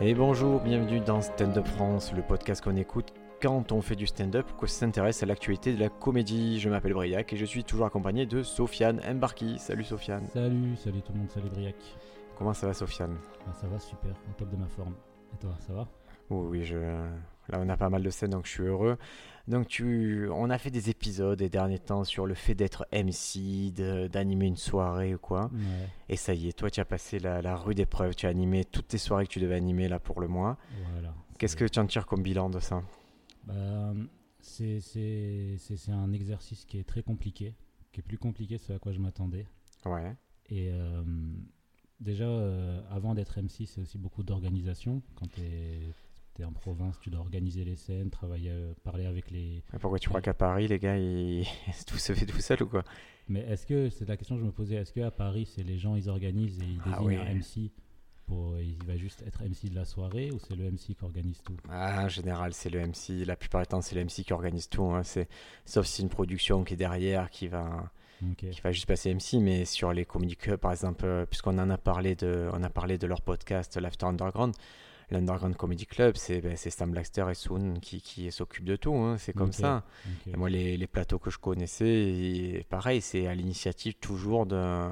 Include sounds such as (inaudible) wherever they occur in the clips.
Et bonjour, bienvenue dans Stand Up France, le podcast qu'on écoute quand on fait du stand-up, qu'on s'intéresse à l'actualité de la comédie. Je m'appelle Briac et je suis toujours accompagné de Sofiane Mbarki. Salut Sofiane. Salut, salut tout le monde, salut Briac. Comment ça va Sofiane? Ah, Ça va super, au top de ma forme. Et toi, ça va? Oui, oui, je... là on a pas mal de scènes donc je suis heureux. Donc tu... on a fait des épisodes ces derniers temps sur le fait d'être MC, d'animer une soirée ou quoi. Ouais, Et ça y est, toi tu as passé la, la rude épreuve, tu as animé toutes tes soirées que tu devais animer là pour le mois. voilà. Qu'est-ce que tu en tires comme bilan de ça? Bah, c'est un exercice qui est très compliqué, qui est plus compliqué que ce à quoi je m'attendais. Ouais. Et euh, déjà, euh, avant d'être MC, c'est aussi beaucoup d'organisation. Quand tu es en province, tu dois organiser les scènes, travailler, euh, parler avec les... Mais Pourquoi tu crois qu'à Paris, les gars, ils... (laughs) tout se fait tout seul ou quoi? Mais est-ce que, c'est la question que je me posais, est-ce qu'à Paris, c'est les gens, ils organisent et ils Ah désignent oui. un MC pour, il va juste être MC de la soirée ou c'est le MC qui organise tout? Ah, en général, c'est le MC. La plupart du temps, c'est le MC qui organise tout. hein. C'est... Sauf si c'est une production qui est derrière, qui va... Qui va juste passer MC. Mais sur les clubs, par exemple, euh, puisqu'on en a parlé de, on a parlé de leur podcast l'After Underground, l'Underground Comedy Club, c'est, ben, c'est Stan Blackster et Soon qui, qui s'occupent de tout. hein. C'est comme ça. Et moi, les, les plateaux que je connaissais, pareil, c'est à l'initiative toujours de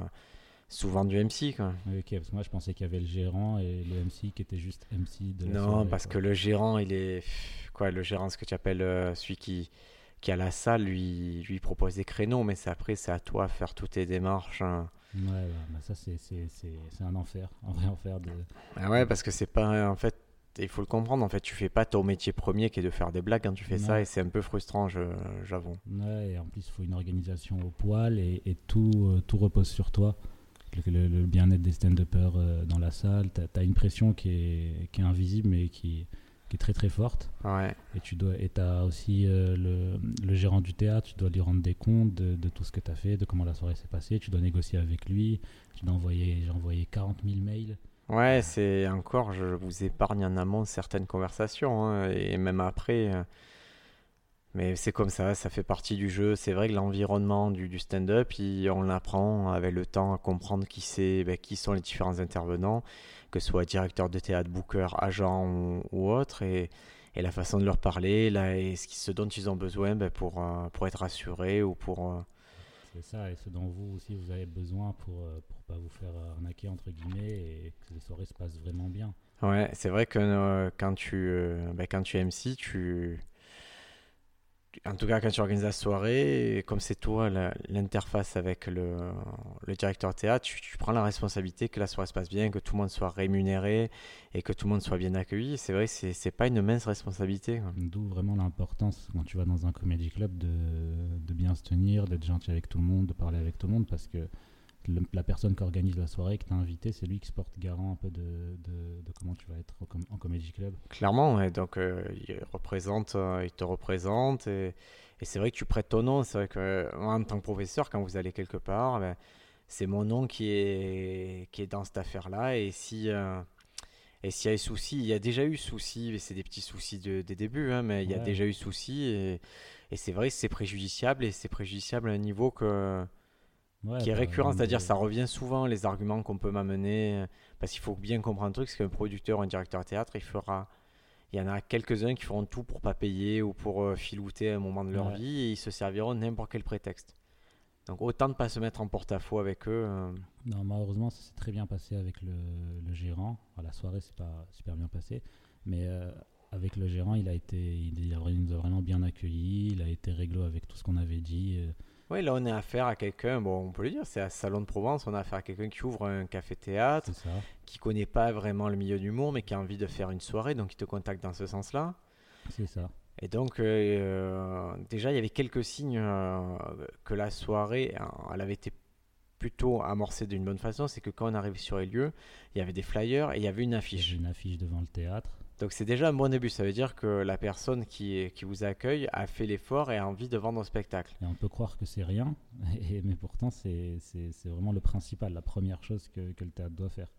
souvent du MC. Quoi. Ok, parce que moi je pensais qu'il y avait le gérant et le MC qui était juste MC de la Non, soirée, parce quoi. que le gérant, il est quoi Le gérant, ce que tu appelles euh, celui qui qui a la salle, lui, lui propose des créneaux, mais c'est après c'est à toi de faire toutes tes démarches. hein. Ouais, ouais, bah ça c'est, c'est, c'est, c'est un enfer, (laughs) un vrai enfer de... Ah ouais, parce que c'est pas en fait. Il faut le comprendre, en fait, tu fais pas ton métier premier qui est de faire des blagues quand tu fais Non. ça, et c'est un peu frustrant, j'avoue. Ouais, et en plus il faut une organisation au poil et, et tout, euh, tout repose sur toi. Le, le- le bien-être des stand-uppers euh, dans la salle, t'as, t'as une pression qui est, qui est invisible mais qui, qui est très très forte. Ouais, Et tu dois, et t'as aussi euh, le, le gérant du théâtre, tu dois lui rendre des comptes de, de tout ce que tu as fait, de comment la soirée s'est passée, tu dois négocier avec lui, tu dois envoyer, j'ai envoyé 40 000 mails. ouais, c'est encore, je vous épargne en amont certaines conversations, hein, et même après. Euh, Mais c'est comme ça, ça fait partie du jeu. C'est vrai que l'environnement du, du stand-up, on apprend avec le temps à comprendre qui c'est, ben, qui sont les différents intervenants, que ce soit directeur de théâtre, booker, agent ou, ou autre, et, et la façon de leur parler, là, et ce, dont ils ont besoin ben, pour, euh, pour être assurés ou pour. euh, C'est ça, et ce dont vous aussi vous avez besoin pour ne pas vous faire arnaquer, entre guillemets, et que les soirées se passent vraiment bien. Ouais, c'est vrai que euh, quand tu euh, ben, quand tu es MC, tu en tout cas quand tu organises la soirée, comme c'est toi l'interface avec le, le directeur théâtre, tu, prends la responsabilité que la soirée se passe bien, que tout le monde soit rémunéré et que tout le monde soit bien accueilli. C'est vrai, c'est c'est pas une mince responsabilité. D'où vraiment l'importance, quand tu vas dans un comédie club, de, de bien se tenir, d'être gentil avec tout le monde, de parler avec tout le monde, parce que le- la personne qui organise la soirée, que tu as invité, c'est lui qui se porte garant un peu de, de, de comment tu vas être com- en comédie club. Clairement, ouais, donc euh, il représente, euh, il te représente et, et c'est vrai que tu prêtes ton nom. C'est vrai que moi, en tant que professeur, quand vous allez quelque part, ben, c'est mon nom qui est, qui est dans cette affaire-là. Et si euh, et s'il y a eu souci, il y a déjà eu souci, mais c'est des petits soucis de, des débuts, hein, mais il y a déjà eu souci et, et c'est vrai que c'est préjudiciable et c'est préjudiciable à un niveau que, Ouais, qui est bah, récurrent, c'est-à-dire ça revient souvent les arguments qu'on peut m'amener, parce qu'il faut bien comprendre un truc, c'est qu'un producteur ou un directeur de théâtre, il fera, il y en a quelques-uns qui feront tout pour pas payer ou pour euh, filouter à un moment de leur Ouais. vie et ils se serviront de n'importe quel prétexte. Donc autant de pas se mettre en porte-à-faux avec eux. euh, Non, malheureusement, ça s'est très bien passé avec le, le gérant. La soirée, c'est pas super bien passé. Mais euh, avec le gérant, il a été, il, nous a vraiment bien accueillis. Il a été réglo avec tout ce qu'on avait dit. euh, Oui, là on est affaire à quelqu'un, bon on peut le dire, c'est à Salon de Provence, on a affaire à quelqu'un qui ouvre un café-théâtre, qui connaît pas vraiment le milieu d'humour, mais qui a envie de faire une soirée, donc il te contacte dans ce sens-là. C'est ça. Et donc, euh, déjà, il y avait quelques signes euh, que la soirée, euh, elle avait été plutôt amorcée d'une bonne façon. C'est que quand on arrive sur les lieux, il y avait des flyers et il y avait une Il y affiche. avait une affiche devant le théâtre. Donc, c'est déjà un bon début. Ça veut dire que la personne qui, qui vous accueille a fait l'effort et a envie de vendre un spectacle. Et on peut croire que c'est rien, (laughs) et- mais pourtant c'est c'est- c'est vraiment le principal, la première chose que, que le théâtre doit faire.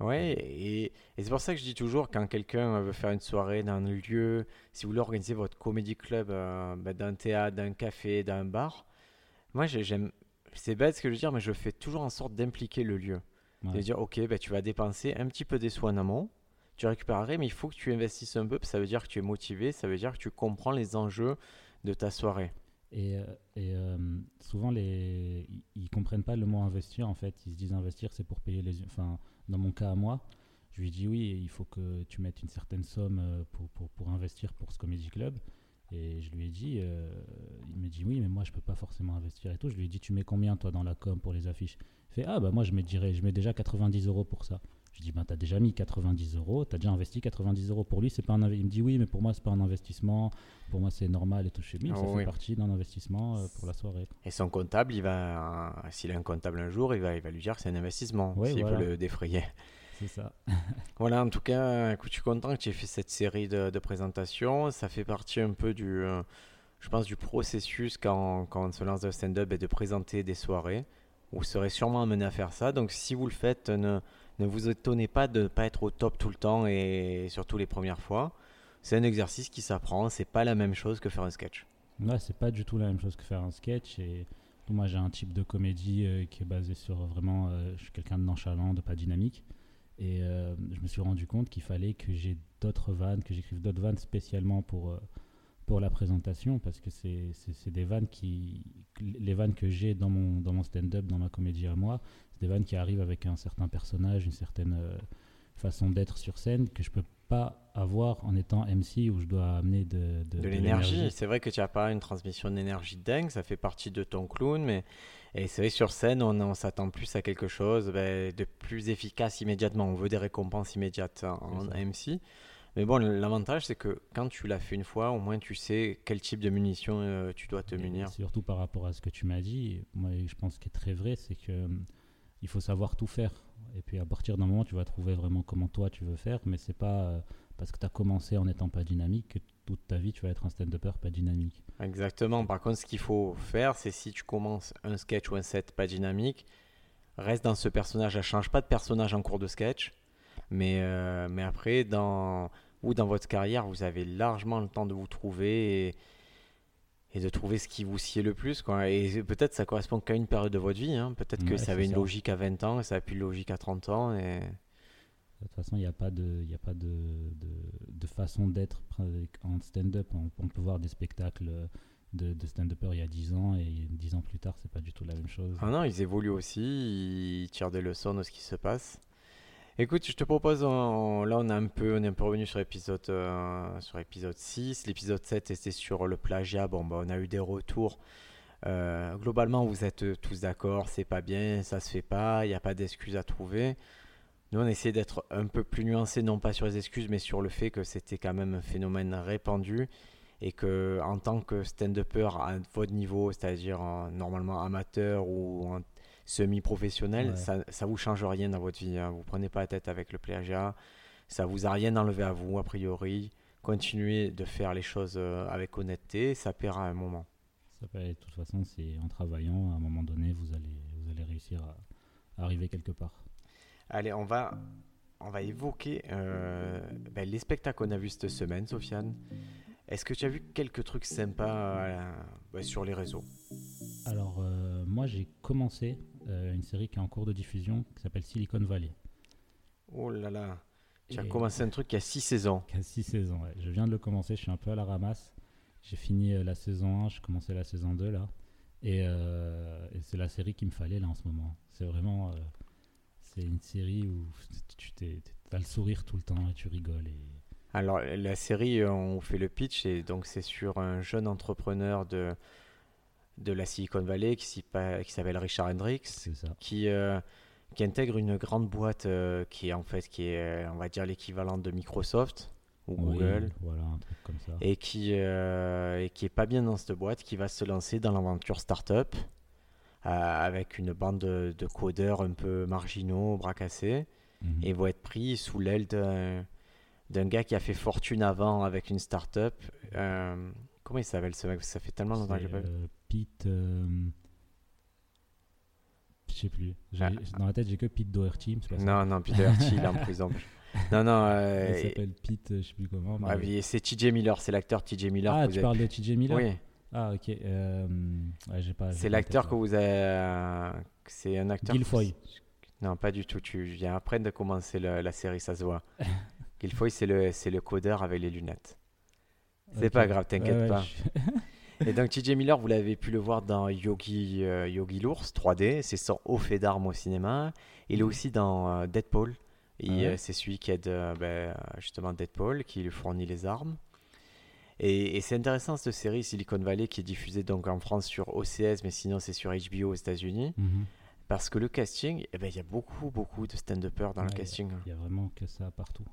Ouais, et, et c'est pour ça que je dis toujours, quand quelqu'un veut faire une soirée dans un lieu, si vous voulez organiser votre comédie club euh, ben, d'un théâtre, d'un café, d'un bar, moi j'ai- j'aime, c'est bête ce que je veux dire, mais je fais toujours en sorte d'impliquer le lieu. Ouais. De dire, ok, ben, tu vas dépenser un petit peu des sous en amont, tu récupérerais, mais il faut que tu investisses un peu. Ça veut dire que tu es motivé, ça veut dire que tu comprends les enjeux de ta soirée. Et, euh, euh, souvent, les, ils, comprennent pas le mot investir. En fait, ils se disent investir, c'est pour payer les. Enfin, dans mon cas à moi, je lui dis oui, il faut que tu mettes une certaine somme euh, pour, pour, pour investir pour ce comédie club. Et je lui ai dit, il me dit oui, mais moi je peux pas forcément investir et tout. Je lui ai dit, tu mets combien toi dans la com pour les affiches? Il fait, ah bah moi je mets, je mets déjà 90 euros pour ça. Je dis, ben, tu as déjà mis 90 euros, tu as déjà investi 90 euros. Pour lui, c'est pas un Il me dit, oui, mais pour moi, c'est pas un investissement. Pour moi, c'est normal et tout. Chez lui, ça fait partie d'un investissement euh, pour la soirée. Et son comptable, il va, s'il a un comptable un jour, il va, il va lui dire que c'est un investissement, s'il veut le défrayer. C'est ça. (laughs) voilà, en tout cas, écoute, je suis content que tu aies fait cette série de, de présentations. Ça fait partie un peu du, euh, je pense, du processus quand, quand on se lance dans le stand-up et de présenter des soirées. Vous serez sûrement amené à faire ça. Donc, si vous le faites, ne ne vous étonnez pas de ne pas être au top tout le temps et surtout les premières fois. C'est un exercice qui s'apprend, c'est pas la même chose que faire un sketch. Ouais, c'est pas du tout la même chose que faire un sketch. Et moi, j'ai un type de comédie euh, qui est basé sur vraiment. Euh, je suis quelqu'un de nonchalant, de pas dynamique. Et euh, je me suis rendu compte qu'il fallait que j'ai d'autres vannes, que j'écrive d'autres vannes spécialement pour, pour la présentation, parce que c'est des vannes qui. Les vannes que j'ai dans mon, dans mon stand-up, dans ma comédie à moi, qui arrivent avec un certain personnage, une certaine euh, façon d'être sur scène que je peux pas avoir en étant MC où je dois amener de, de, l'énergie. C'est vrai que tu n'as pas une transmission d'énergie dingue, ça fait partie de ton clown, mais et c'est vrai sur scène on, on s'attend plus à quelque chose ben, de plus efficace immédiatement. On veut des récompenses immédiates en, MC. Mais bon, l'avantage, c'est que quand tu l'as fait une fois, au moins tu sais quel type de munitions euh, tu dois te munir. Surtout par rapport à ce que tu m'as dit, moi je pense qui est très vrai, c'est que il faut savoir tout faire. Et puis à partir d'un moment, tu vas trouver vraiment comment toi tu veux faire, mais c'est pas euh, parce que tu as commencé en n'étant pas dynamique que toute ta vie tu vas être un stand-upper pas dynamique. Exactement. Par contre, ce qu'il faut faire, c'est si tu commences un sketch ou un set pas dynamique, reste dans ce personnage. Ne change pas de personnage en cours de sketch, mais, euh, mais après, dans, ou dans votre carrière, vous avez largement le temps de vous trouver et de trouver ce qui vous sied le plus. Quoi. Et peut-être ça correspond qu'à une période de votre vie. Hein. Peut-être que ça avait une logique à 20 ans et ça n'a plus de logique à 30 ans. Et... De toute façon, il n'y a pas de, y a pas de, de, de façon d'être en stand-up. On, peut voir des spectacles de, de stand-uppers il y a 10 ans et 10 ans plus tard, c'est pas du tout la même chose. Ah non, ils évoluent aussi, ils tirent des leçons de ce qui se passe. Écoute, je te propose, là on, est un peu revenu sur l'épisode euh, sur épisode 6. L'épisode 7 c'était sur le plagiat. Bon, bah, on a eu des retours. Euh, globalement, vous êtes tous d'accord, c'est pas bien, ça se fait pas, il n'y a pas d'excuses à trouver. Nous, on essaie d'être un peu plus nuancé, non pas sur les excuses, mais sur le fait que c'était quand même un phénomène répandu et que en tant que stand-upper à votre niveau, c'est-à-dire normalement amateur ou en semi-professionnel, ça, ça vous change rien dans votre vie. Hein. Vous prenez pas la tête avec le plagiat. Ça vous a rien enlevé à vous, a priori. Continuez de faire les choses euh, avec honnêteté, ça paiera à un moment. Ça de toute façon, c'est en travaillant, à un moment donné, vous allez, vous allez réussir à, arriver quelque part. Allez, on va, on va évoquer euh, ben, les spectacles qu'on a vus cette semaine, Sofiane. Est-ce que tu as vu quelques trucs sympas euh, ben, sur les réseaux? Alors, moi, j'ai commencé une série qui est en cours de diffusion qui s'appelle Silicon Valley. Oh là là, tu as commencé un truc qui a 6 saisons. Qui a 6 saisons, ouais. Je viens de le commencer, je suis un peu à la ramasse. J'ai fini euh, la saison 1, j'ai commencé la saison 2 là. Euh, et, c'est la série qu'il me fallait là en ce moment. C'est vraiment. c'est une série où tu as le sourire tout le temps et tu rigoles. Et... Alors, la série, on fait le pitch, et donc c'est sur un jeune entrepreneur de de la Silicon Valley qui s'appelle Richard Hendricks, qui, euh, qui intègre une grande boîte euh, qui est en fait qui est on va dire l'équivalent de Microsoft ou Google, et qui euh, et qui est pas bien dans cette boîte, qui va se lancer dans l'aventure startup avec une bande de, codeurs un peu marginaux, bras cassés, mhm. et vont être pris sous l'aile d'un gars qui a fait fortune avant avec une startup. comment il s'appelle ce mec? Ça fait tellement longtemps que je pas Pete. Euh, je sais plus. Ah. Dans la tête, j'ai que Pete Doherty. Non, non, Pete Doherty, il est en prison. (laughs) Non, non. Euh, il s'appelle Pete, je sais plus comment. c'est TJ Miller, c'est l'acteur TJ Miller. Ah, tu parles de TJ Miller Oui. Ah, ok. Euh, c'est l'acteur que vous avez. c'est un acteur. Guilfoy. Non, pas du tout. Tu viens après de commencer la, série, ça se voit. (laughs) Guilfoyle, c'est le, le codeur avec les lunettes. C'est pas grave, t'inquiète Ouais, ouais, pas. je- (laughs) Et donc TJ Miller, vous l'avez pu le voir dans Yogi, euh, Yogi l'ours 3D, c'est son haut fait d'armes au cinéma. Il est Mhm. aussi dans euh, Deadpool. Et, Ah ouais euh, c'est celui qui aide euh, ben, justement Deadpool, qui lui fournit les armes. Et, et c'est intéressant cette série Silicon Valley qui est diffusée donc en France sur OCS, mais sinon c'est sur HBO aux États-Unis. Mhm. Parce que le casting, eh ben, il y a beaucoup, beaucoup de stand-uppers dans le casting. Il y a vraiment que ça partout.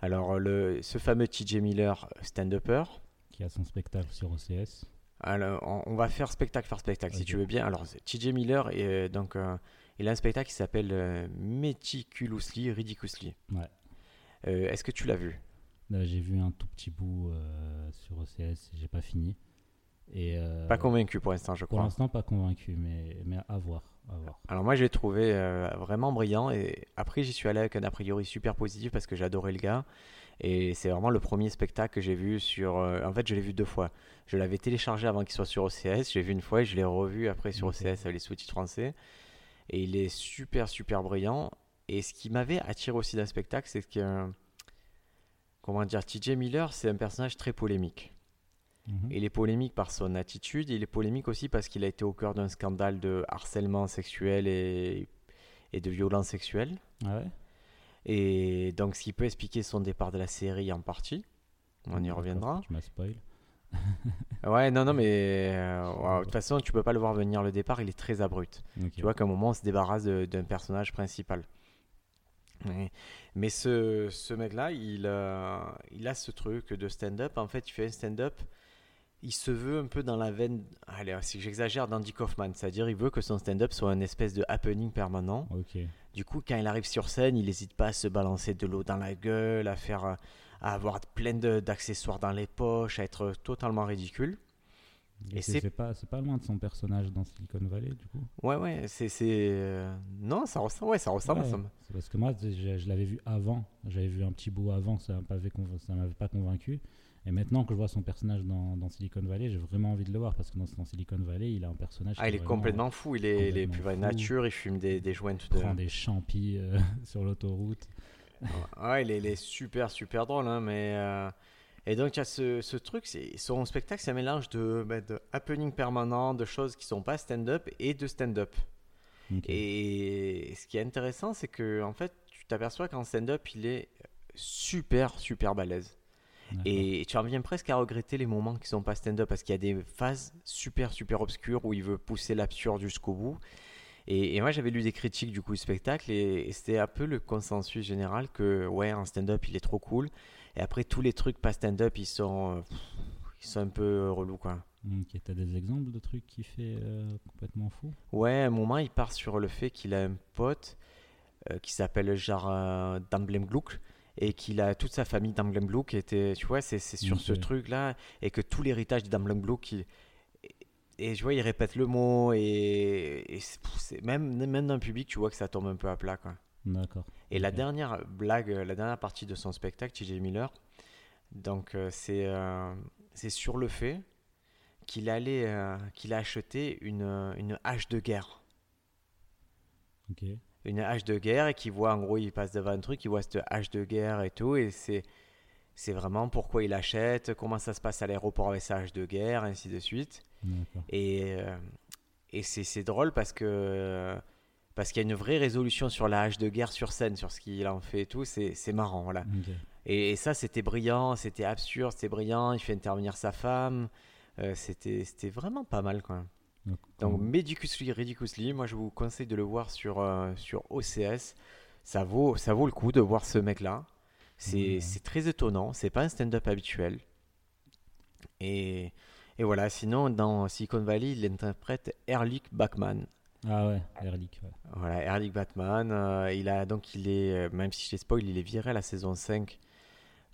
Alors, le, ce fameux TJ Miller stand-upper, Qui a son spectacle sur OCS. Alors, on, va faire spectacle par spectacle si tu veux bien. Alors, TJ Miller, est, euh, donc, euh, il a un spectacle qui s'appelle euh, Meticulously, Ridiculously. Ouais. Euh, Est-ce que tu l'as vu? Là, j'ai vu un tout petit bout sur OCS, j'ai pas fini. Et Pas convaincu pour l'instant, je Pour crois. l'instant, pas convaincu, mais, mais à voir. À voir. Alors, moi, je l'ai trouvé euh, vraiment brillant. Et après, j'y suis allé avec un a priori super positif parce que j'adorais le gars. Et c'est vraiment le premier spectacle que j'ai vu sur. euh, en fait, je l'ai vu deux fois. Je l'avais téléchargé avant qu'il soit sur OCS. J'ai vu une fois et je l'ai revu après sur. OCS avec les sous-titres français. Et il est super, super brillant. Et ce qui m'avait attiré aussi d'un spectacle, c'est que. Comment dire TJ Miller, c'est un personnage très polémique. Mhm. Il est polémique par son attitude, il est polémique aussi parce qu'il a été au cœur d'un scandale de harcèlement sexuel et, et de violence sexuelle. Ah ouais Et donc, ce qui peut expliquer son départ de la série en partie. On y reviendra. Tu m'as spoil. (laughs) Ouais, non, non, mais (laughs) euh, ouais, de toute façon, tu peux pas le voir venir le départ, il est très abrupt. Tu vois qu'à un moment, on se débarrasse d'un personnage principal. Mais ce, ce mec-là, il, euh, il a ce truc de stand-up. En fait, il fait un stand-up. Il se veut un peu dans la veine. Allez, si j'exagère, d'Andy Kaufman. C'est-à-dire, il veut que son stand-up soit un espèce de happening permanent. Du coup, quand il arrive sur scène, il n'hésite pas à se balancer de l'eau dans la gueule, à faire, à avoir plein d'accessoires dans les poches, à être totalement ridicule. Et, Et c'est pas, pas loin de son personnage dans Silicon Valley, du coup. Ouais, ouais, c'est, c'est, euh, non, ça ressemble, ouais, ça ressemble. Ouais, ça parce que moi, je, je l'avais vu avant. J'avais vu un petit bout avant, ça ça m'avait pas convaincu. Et maintenant que je vois son personnage dans, dans Silicon Valley, j'ai vraiment envie de le voir parce que dans, dans Silicon Valley, il a un personnage Ah, qui il est complètement fou. Il est, il est plus nature. Il fume des, des joints de. prend des champis euh, (laughs) sur l'autoroute. Ouais, il est, il est super, super drôle. Hein, mais, euh, Et donc, il y a ce, ce truc. Son spectacle, c'est un mélange de, ben, de happening permanent, de choses qui sont pas stand-up et de stand-up. Et ce qui est intéressant, c'est que en fait, tu t'aperçois qu'en stand-up, il est super, super balèze. Et tu en viens presque à regretter les moments qui sont pas stand-up parce qu'il y a des phases super, super obscures où il veut pousser l'absurde jusqu'au bout. Et, et moi, j'avais lu des critiques du coup du spectacle et, et c'était un peu le consensus général que, ouais, en stand-up, il est trop cool. Et après, tous les trucs pas stand-up, ils sont, euh, pff, ils sont un peu relous, quoi. Ok, t'as des exemples de trucs qui fait euh, complètement fou? Ouais, à un moment, il part sur le fait qu'il a un pote euh, qui s'appelle genre euh, Damblem Gluck et qu'il a toute sa famille Gluck qui était, tu vois, c'est sur ce Ok. truc-là et que tout l'héritage Gluck, il- et, je vois, il répète le mot et, et c'est- c'est- même, même dans le public, tu vois que ça tombe un peu à plat, quoi. D'accord. Et la dernière blague, euh, la dernière partie de son spectacle, TJ Miller, donc euh, c'est euh, c'est sur le fait qu'il allait, euh, qu'il a acheté une, une hache de guerre. Ok. Une hache de guerre et qu'il voit, en gros, il passe devant un truc, il voit cette hache de guerre et tout, et c'est c'est vraiment pourquoi il achète, comment ça se passe à l'aéroport avec sa hache de guerre, ainsi de suite. Et, euh, et c'est c'est drôle parce que parce qu'il y a une vraie résolution sur la hache de guerre sur scène, sur ce qu'il en fait et tout. C'est c'est marrant, voilà. Et ça, c'était brillant, c'était absurde, c'était brillant. Il fait intervenir sa femme. Euh, c'était c'était vraiment pas mal, quoi. Donc, Medicuously, Ridiculously, moi je vous conseille de le voir sur, euh, sur OCS. Ça vaut, ça vaut le coup de voir ce mec-là. C'est c'est très étonnant, c'est pas un stand-up habituel. Et, et voilà, sinon dans Silicon Valley, il interprète Erlich Bachman. Ah ouais, Erlich, ouais. Voilà, Erlich Batman, euh, il a donc il est, euh, même si je les spoil, il est viré à la saison 5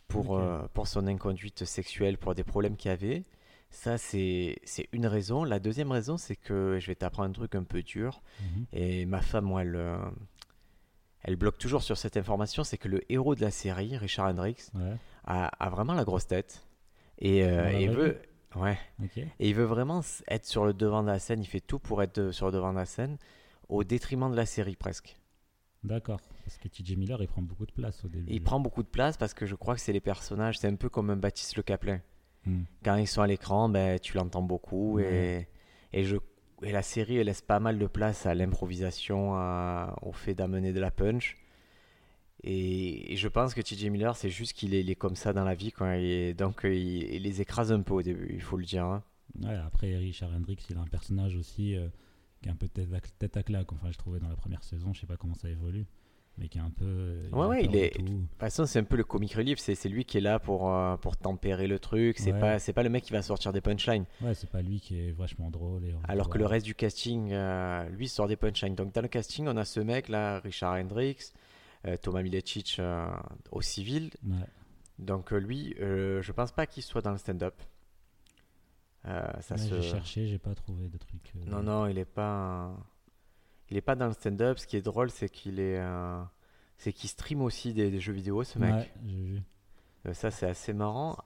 pour, euh, pour son inconduite sexuelle, pour des problèmes qu'il avait. Ça, c'est une raison. La deuxième raison, c'est que je vais t'apprendre un truc un peu dur. Mhm. Et ma femme, moi, elle, euh, elle bloque toujours sur cette information. C'est que le héros de la série, Richard Hendricks, Ouais, a, a vraiment la grosse tête. Et, euh, et veut. Ouais. Et il veut vraiment être sur le devant de la scène. Il fait tout pour être de- sur le devant de la scène, au détriment de la série presque. D'accord. Parce que TJ Miller, il prend beaucoup de place au début. Il prend beaucoup de place parce que je crois que c'est les personnages, c'est un peu comme un Baptiste Le Caplin. Hmm. Quand ils sont à l'écran, ben, tu l'entends beaucoup et, et, je, et la série laisse pas mal de place à l'improvisation, au fait d'amener de la punch. Et, et je pense que TJ Miller, c'est juste qu'il est, comme ça dans la vie. Quoi, et donc il, il les écrase un peu au début, il faut le dire. hein. Ouais, après, Richard Hendricks, il a un personnage aussi euh, qui est un peu tête à, tête à claque. Enfin, je trouvais dans la première saison, je sais pas comment ça évolue, mais qui est un peu. euh, Ouais, ouais, il est-. De toute façon, c'est un peu le comic relief, c'est c'est lui qui est là pour, euh, pour tempérer le truc. C'est Ouais. pas, c'est pas le mec qui va sortir des punchlines. Ouais, c'est pas lui qui est vachement drôle. Et Alors que le reste du casting, euh, lui, sort des punchlines. Donc dans le casting, on a ce mec là, Richard Hendricks, euh, Thomas Milicic au civil. Ouais. Donc lui, je pense pas qu'il soit dans le stand-up. Ça se... J'ai cherché, j'ai pas trouvé de trucs. euh, Non, non, il est pas, il est pas dans le stand-up. Ce qui est drôle, c'est qu'il est, euh, c'est qu'il stream aussi des, des jeux vidéo, ce mec. Ouais, j'ai vu. Euh, ça, c'est assez marrant.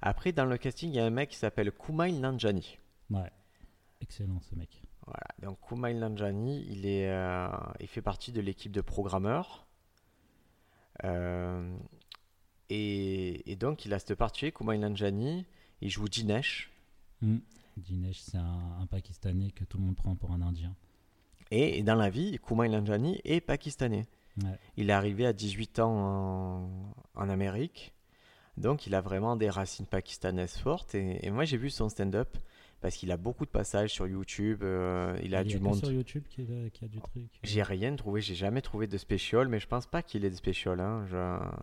Après, dans le casting, il y a un mec qui s'appelle Kumail Nanjiani. Ouais. Excellent ce mec. Voilà, donc Kumail Nanjiani, il, est, euh, il fait partie de l'équipe de programmeurs. Euh, et, et donc, il a cette partie, Kumail Nanjiani, il joue Dinesh. Hmm. Dinesh, c'est un, un Pakistanais que tout le monde prend pour un Indien. Et, dans la vie, Kumail Nanjiani est pakistanais. Ouais. Il est arrivé à 18 ans en, en Amérique. Donc, il a vraiment des racines pakistanaises fortes. Et, et moi, j'ai vu son stand-up parce qu'il a beaucoup de passages sur YouTube. euh, il a Il y du que monde. sur YouTube qui a, a du truc. J'ai rien trouvé, j'ai jamais trouvé de spécial, mais je pense pas qu'il ait de spécial. Hein. Je- a-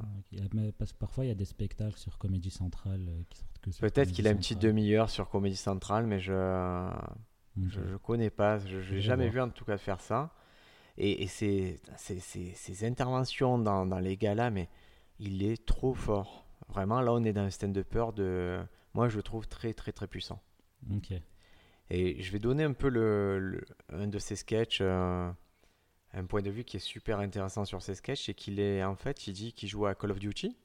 parce que parfois il y a des spectacles sur Comédie Centrale euh, qui sortent que Peut-être qu'il a une petite demi-heure sur Comédie Centrale, mais je Je, je connais pas, je n'ai jamais voir. vu en tout cas faire ça. Et, et ces- ces interventions dans, dans les galas, mais il est trop fort. Vraiment, là, on est dans un stand-upper de. Moi, je le trouve très, très, très puissant. Ok. Et je vais donner un peu le, le- un de ses sketchs, euh, un point de vue qui est super intéressant sur ses sketchs, c'est qu'il est, en fait, il dit qu'il joue à Call of Duty.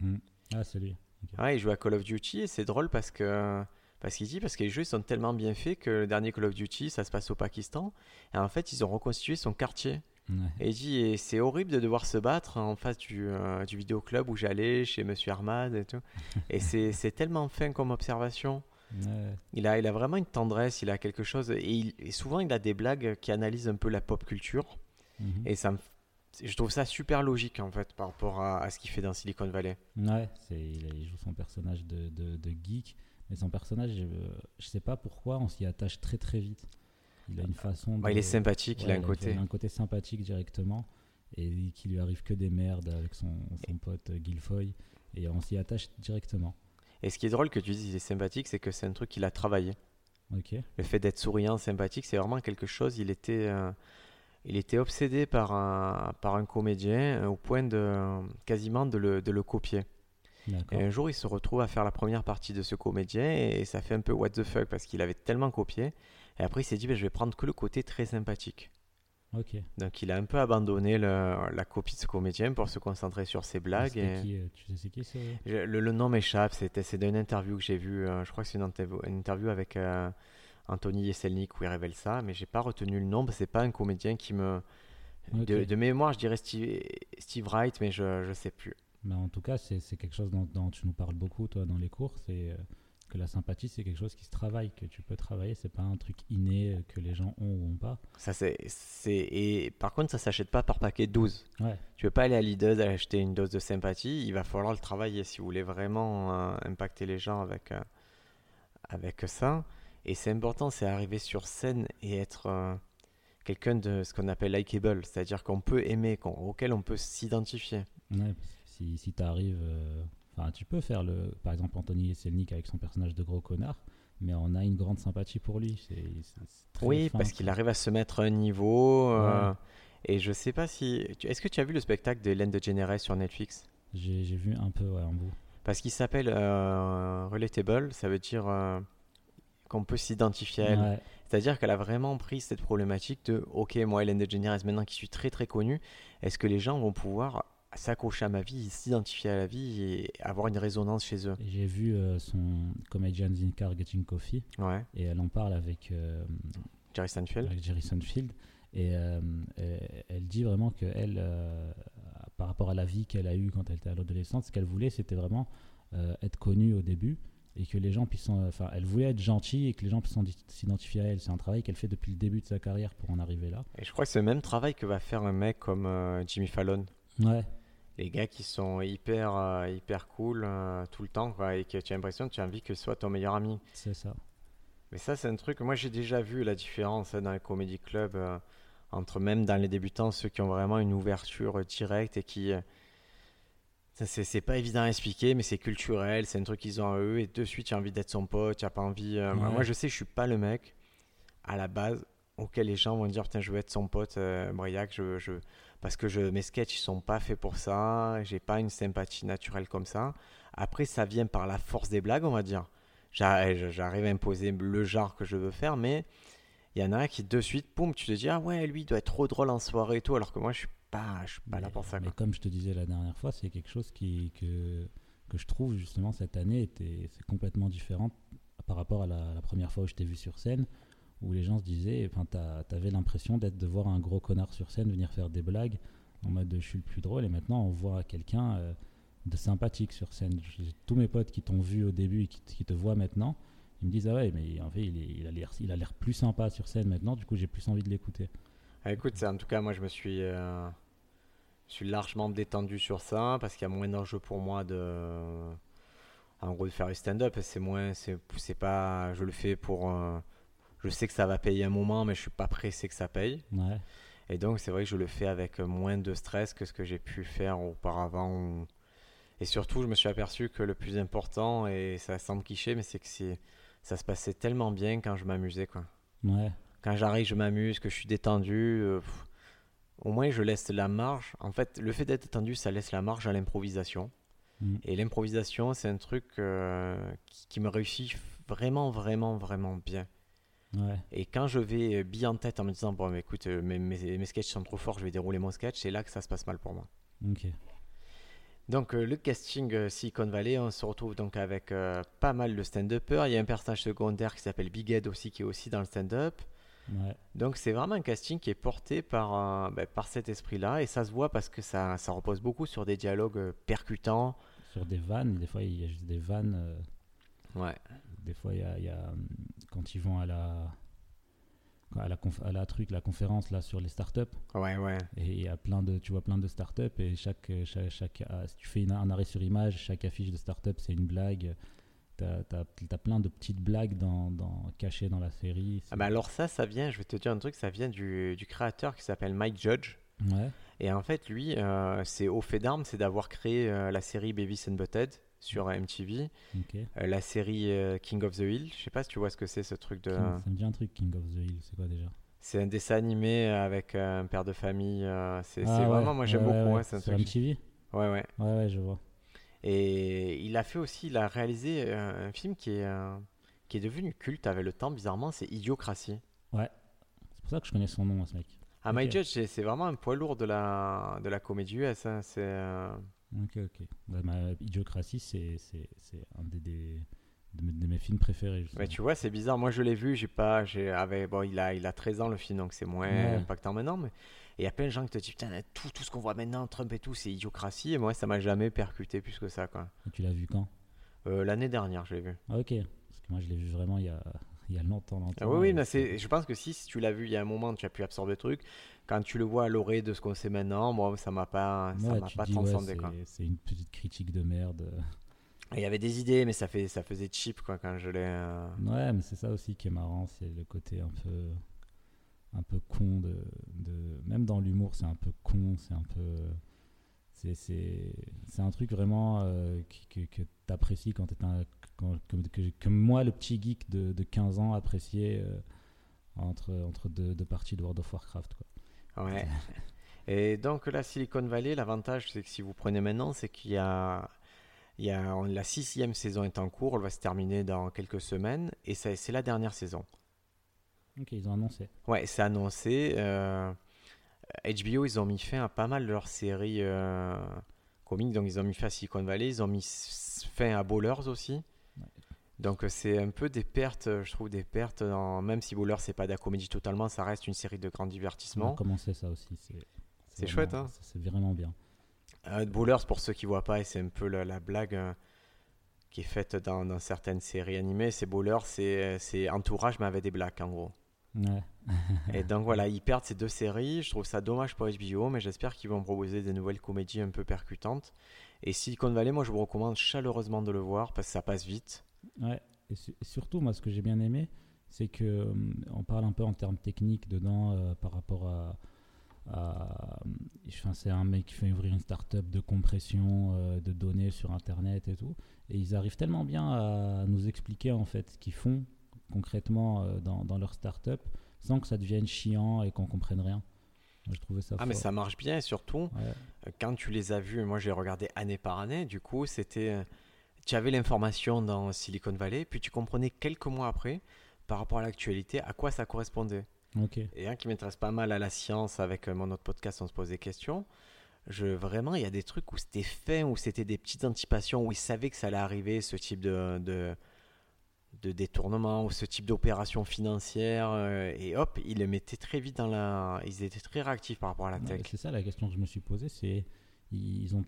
Hmm. Ah, c'est lui. Ouais, il joue à Call of Duty et c'est drôle parce que parce qu'il dit parce que les jeux ils sont tellement bien faits que le dernier Call of Duty ça se passe au Pakistan. Et en fait ils ont reconstitué son quartier. Ouais. et il dit et c'est horrible de devoir se battre en face du, euh, du vidéoclub où j'allais chez Monsieur Armad et tout. (laughs) Et c'est c'est tellement fin comme observation. Ouais. il a il a vraiment une tendresse il a quelque chose et, il- et souvent il a des blagues qui analysent un peu la pop culture. Mhm. et ça me je trouve ça super logique en fait par rapport à, à ce qu'il fait dans Silicon Valley. Ouais, c'est, il, il joue son personnage de, de, de geek, mais son personnage, euh, je sais pas pourquoi, on s'y attache très très vite. Il a une façon. Bah, de- il est sympathique il a un côté il a un côté sympathique directement, et qui lui arrive que des merdes avec son, son pote euh, Guilfoy, et on s'y attache directement. Et ce qui est drôle que tu dises il est sympathique, c'est que c'est un truc qu'il a travaillé. Ok. Le fait d'être souriant, sympathique, c'est vraiment quelque chose. Il était, euh, il était obsédé par un, par un comédien euh, au point de quasiment de le, de le copier. Et un jour, il se retrouve à faire la première partie de ce comédien et, ça fait un peu what the fuck parce qu'il avait tellement copié. Et après, il s'est dit, ben, je vais prendre que le côté très sympathique. Ok. Donc, il a un peu abandonné le- la copie de ce comédien pour se concentrer sur ses blagues. Et- qui, euh, tu sais qui Le, le nom m'échappe, c'est d'une interview que j'ai vue, euh, je crois que c'est une, interview- une interview avec euh, Anthony Yeselnik où il révèle ça, mais j'ai pas retenu le nom, c'est pas un comédien qui me... De, mémoire, je dirais Steve, Steve Wright, mais je, je sais plus. Mais en tout cas, c'est quelque chose dont, dont tu nous parles beaucoup, toi, dans les cours, c'est euh, que la sympathie, c'est quelque chose qui se travaille, que tu peux travailler, c'est pas un truc inné euh, que les gens ont ou ont pas. Ça, c'est, et par contre, ça s'achète pas par paquet de 12. Ouais, Tu veux pas aller à Lidl acheter une dose de sympathie, il va falloir le travailler si vous voulez vraiment euh, impacter les gens avec, euh, avec ça. Et c'est important, c'est arriver sur scène et être euh, quelqu'un de ce qu'on appelle likable, c'est-à-dire qu'on peut aimer, qu'on- auquel on peut s'identifier. ouais, parce si, si tu arrives. Enfin, tu peux faire le. Par exemple, Anthony Selnik avec son personnage de gros connard, mais on a une grande sympathie pour lui. Très Oui, fin, parce qu'il arrive à se mettre à un niveau. euh, Ouais. Et je sais pas si. Est-ce que tu as vu le spectacle d'Hélène DeGeneres sur Netflix? J'ai j'ai vu un peu ouais, en bout. Parce qu'il s'appelle euh, Relatable, ça veut dire euh, qu'on peut s'identifier à elle. Ouais, C'est-à-dire qu'elle a vraiment pris cette problématique de Ok, moi, Hélène DeGeneres, maintenant qui suis très très connue, est-ce que les gens vont pouvoir s'accrocher à ma vie, s'identifier à la vie et avoir une résonance chez eux J'ai vu euh, son Comedians in Car Getting Coffee, Ouais, et elle en parle avec, euh, Jerry Seinfeld. avec Jerry Seinfeld. Et euh, elle, elle dit vraiment que elle, euh, par rapport à la vie qu'elle a eue quand elle était à l'adolescence, ce qu'elle voulait, c'était vraiment euh, être connue au début et que les gens puissent, enfin, elle voulait être gentille et que les gens puissent s'identifier à elle. C'est un travail qu'elle fait depuis le début de sa carrière pour en arriver là. Et je crois que c'est le même travail que va faire un mec comme euh, Jimmy Fallon. Ouais. Les gars qui sont hyper, euh, hyper cool euh, tout le temps, quoi, et que tu as l'impression que tu as envie que ce soit ton meilleur ami. C'est ça. Mais ça, c'est un truc. Moi, j'ai déjà vu la différence hein, dans les comédie clubs entre même dans les débutants ceux qui ont vraiment une ouverture directe et qui c'est pas évident à expliquer, mais c'est culturel, c'est un truc qu'ils ont à eux, et de suite, tu as envie d'être son pote, tu n'as pas envie. Euh, moi, je sais, je suis pas le mec, à la base, auquel les gens vont dire Putain, je veux être son pote, euh, Briac, je, je... parce que je, mes sketchs, sont pas faits pour ça, j'ai pas une sympathie naturelle comme ça. Après, ça vient par la force des blagues, on va dire. J'arrive à imposer le genre que je veux faire, mais il y en a qui, de suite, poum, tu te dis Ah ouais, lui, il doit être trop drôle en soirée et tout, alors que moi, je suis pas, je suis pas là pour ça. Mais comme je te disais la dernière fois, c'est quelque chose qui, que, que je trouve justement cette année était c'est complètement différent par rapport à la, première fois où je t'ai vu sur scène, où les gens se disaient, enfin, t'avais l'impression d'être de voir un gros connard sur scène venir faire des blagues en mode je suis le plus drôle, et maintenant on voit quelqu'un euh, de sympathique sur scène. Tous mes potes qui t'ont vu au début et qui, te voient maintenant, ils me disent ah ouais, mais en fait il, a l'air plus sympa sur scène maintenant, du coup j'ai plus envie de l'écouter. Ah, écoute, en tout cas, moi je me suis, euh, suis largement détendu sur ça parce qu'il y a moins d'enjeux pour moi de, en gros, de faire du stand-up. C'est moins, pas, je le fais pour, euh, je sais que ça va payer un moment, mais je suis pas pressé que ça paye. Et donc c'est vrai que je le fais avec moins de stress que ce que j'ai pu faire auparavant. Et surtout, je me suis aperçu que le plus important, et ça semble cliché, mais c'est que ça se passait tellement bien quand je m'amusais, quoi. Ouais quand j'arrive, je m'amuse, que je suis détendu. Euh, au moins, je laisse la marge. En fait, le fait d'être détendu, ça laisse la marge à l'improvisation. Mm. Et l'improvisation, c'est un truc euh, qui, me réussit vraiment, vraiment, vraiment bien. Et quand je vais bien en tête en me disant, bon, mais écoute, euh, mes, mes, sketchs sont trop forts, je vais dérouler mon sketch, c'est là que ça se passe mal pour moi. Donc, le casting Silicon Valley, on se retrouve donc avec pas mal de stand-uppers. Il y a un personnage secondaire qui s'appelle Big Ed aussi, qui est aussi dans le stand-up. Donc c'est vraiment un casting qui est porté par, ben, par cet esprit-là et ça se voit parce que ça, ça repose beaucoup sur des dialogues euh, percutants. Sur des vannes, des fois il y a juste des vannes. Euh, ouais. Des fois il y a, y a, quand ils vont à la à la, à la truc la conférence là sur les startups ouais ouais et il y a plein de tu vois plein de startups et chaque chaque, chaque ah, si tu fais un arrêt sur image chaque affiche de startup c'est une blague T'as as, plein de petites blagues dans, dans, cachées dans la série. Ah bah alors ça, ça vient, je vais te dire un truc, ça vient du, du créateur qui s'appelle Mike Judge. Ouais. Et en fait, lui, euh, c'est au fait d'armes, c'est d'avoir créé euh, la série Baby and Butthead sur MTV, euh, la série King of the Hill. Je sais pas si tu vois ce que c'est ce truc de. ça me dit un truc King of the Hill, c'est quoi déjà? C'est un dessin animé avec un père de famille. c'est ah vraiment, moi j'aime beaucoup. Ouais, sur MTV Ouais, ouais. Ouais, ouais, je vois. Et il a fait aussi, il a réalisé euh, un film qui est, euh, qui est devenu culte avec le temps, bizarrement, c'est Idiocratie. Ouais, c'est pour ça que je connais son nom, ce mec. Ah, My Judge, c'est vraiment un poids lourd de la, de la comédie US. Hein, c'est. Ok, ok. Bah, Idiocratie, c'est un des, des de, mes films préférés. Mais tu vois, c'est bizarre. Moi, je l'ai vu. J'ai pas, j'ai, bon, il a, il a 13 ans le film, donc c'est moins impactant maintenant. Mais et il y a plein de gens qui te disent, putain, tout, tout ce qu'on voit maintenant, Trump et tout, c'est idiocratie. Et moi, ça m'a jamais percuté plus que ça. Quoi. tu l'as vu quand? Euh, L'année dernière, je l'ai vu. Ah, ok. Parce que moi, je l'ai vu vraiment il y a, il y a longtemps. longtemps ah, oui, oui, mais c'est, je pense que si, si tu l'as vu il y a un moment, tu as pu absorber le truc. Quand tu le vois à l'orée de ce qu'on sait maintenant, moi, ça m'a pas, ça m'a pas transcendé. c'est, une petite critique de merde. Il y avait des idées, mais ça, fait, ça faisait cheap quoi, quand je l'ai. Euh, ouais, mais c'est ça aussi qui est marrant, c'est le côté un peu un peu con de, de même dans l'humour c'est un peu con c'est un peu c'est c'est un truc vraiment euh, que, que tu apprécies quand tu es un quand, que, moi le petit geek de, de 15 ans appréciais euh, entre entre deux, deux, parties de World of Warcraft quoi ouais (laughs) et donc la Silicon Valley l'avantage c'est que si vous prenez maintenant c'est qu'il y a il y a, la sixième saison est en cours, elle va se terminer dans quelques semaines, et c'est la dernière saison. Ok, ils ont annoncé. Ouais, c'est annoncé. Euh, HBO, ils ont mis fin à pas mal de leurs séries euh, comiques. Donc, ils ont mis fin à Silicon Valley. Ils ont mis fin à Bowlers aussi. Donc, c'est un peu des pertes, je trouve, des pertes. Dans... Même si Bowlers, c'est pas de la comédie totalement, ça reste une série de grands divertissements. On a commencé ça aussi. C'est chouette, hein. C'est vraiment bien. Euh, Bowlers, pour ceux qui voient pas, et c'est un peu la, la blague euh, qui est faite dans, dans certaines séries animées, c'est Bowlers, c'est c'est entourage mais avec des blagues en gros. Ouais. (laughs) Et donc voilà, ils perdent ces deux séries. Je trouve ça dommage pour HBO, mais j'espère qu'ils vont proposer des nouvelles comédies un peu percutantes. Et Silicon Valley, moi je vous recommande chaleureusement de le voir parce que ça passe vite. Ouais, et, su- et surtout, moi, ce que j'ai bien aimé, c'est que hum, on parle un peu en termes techniques dedans euh, par rapport à. à- enfin, c'est un mec qui fait ouvrir une start-up de compression euh, de données sur Internet et tout. Et ils arrivent tellement bien à nous expliquer en fait ce qu'ils font concrètement euh, dans, dans leur start-up sans que ça devienne chiant et qu'on comprenne rien. Je trouvais ça Ah, mais ça marche bien et surtout, Ouais, euh, quand tu les as vus, moi j'ai regardé année par année, du coup, c'était. Tu avais l'information dans Silicon Valley, puis tu comprenais quelques mois après, par rapport à l'actualité, à quoi ça correspondait. ok. Et un qui m'intéresse pas mal à la science, avec euh, mon autre podcast, on se pose des questions. Je, vraiment, il y a des trucs où c'était fin, où c'était des petites anticipations, où ils savaient que ça allait arriver, ce type de, de, de détournement, ou ce type d'opération financière. euh, et hop, ils les mettaient très vite dans la. Ils étaient très réactifs par rapport à la tech. c'est ça la question que je me suis posée, c'est ils ont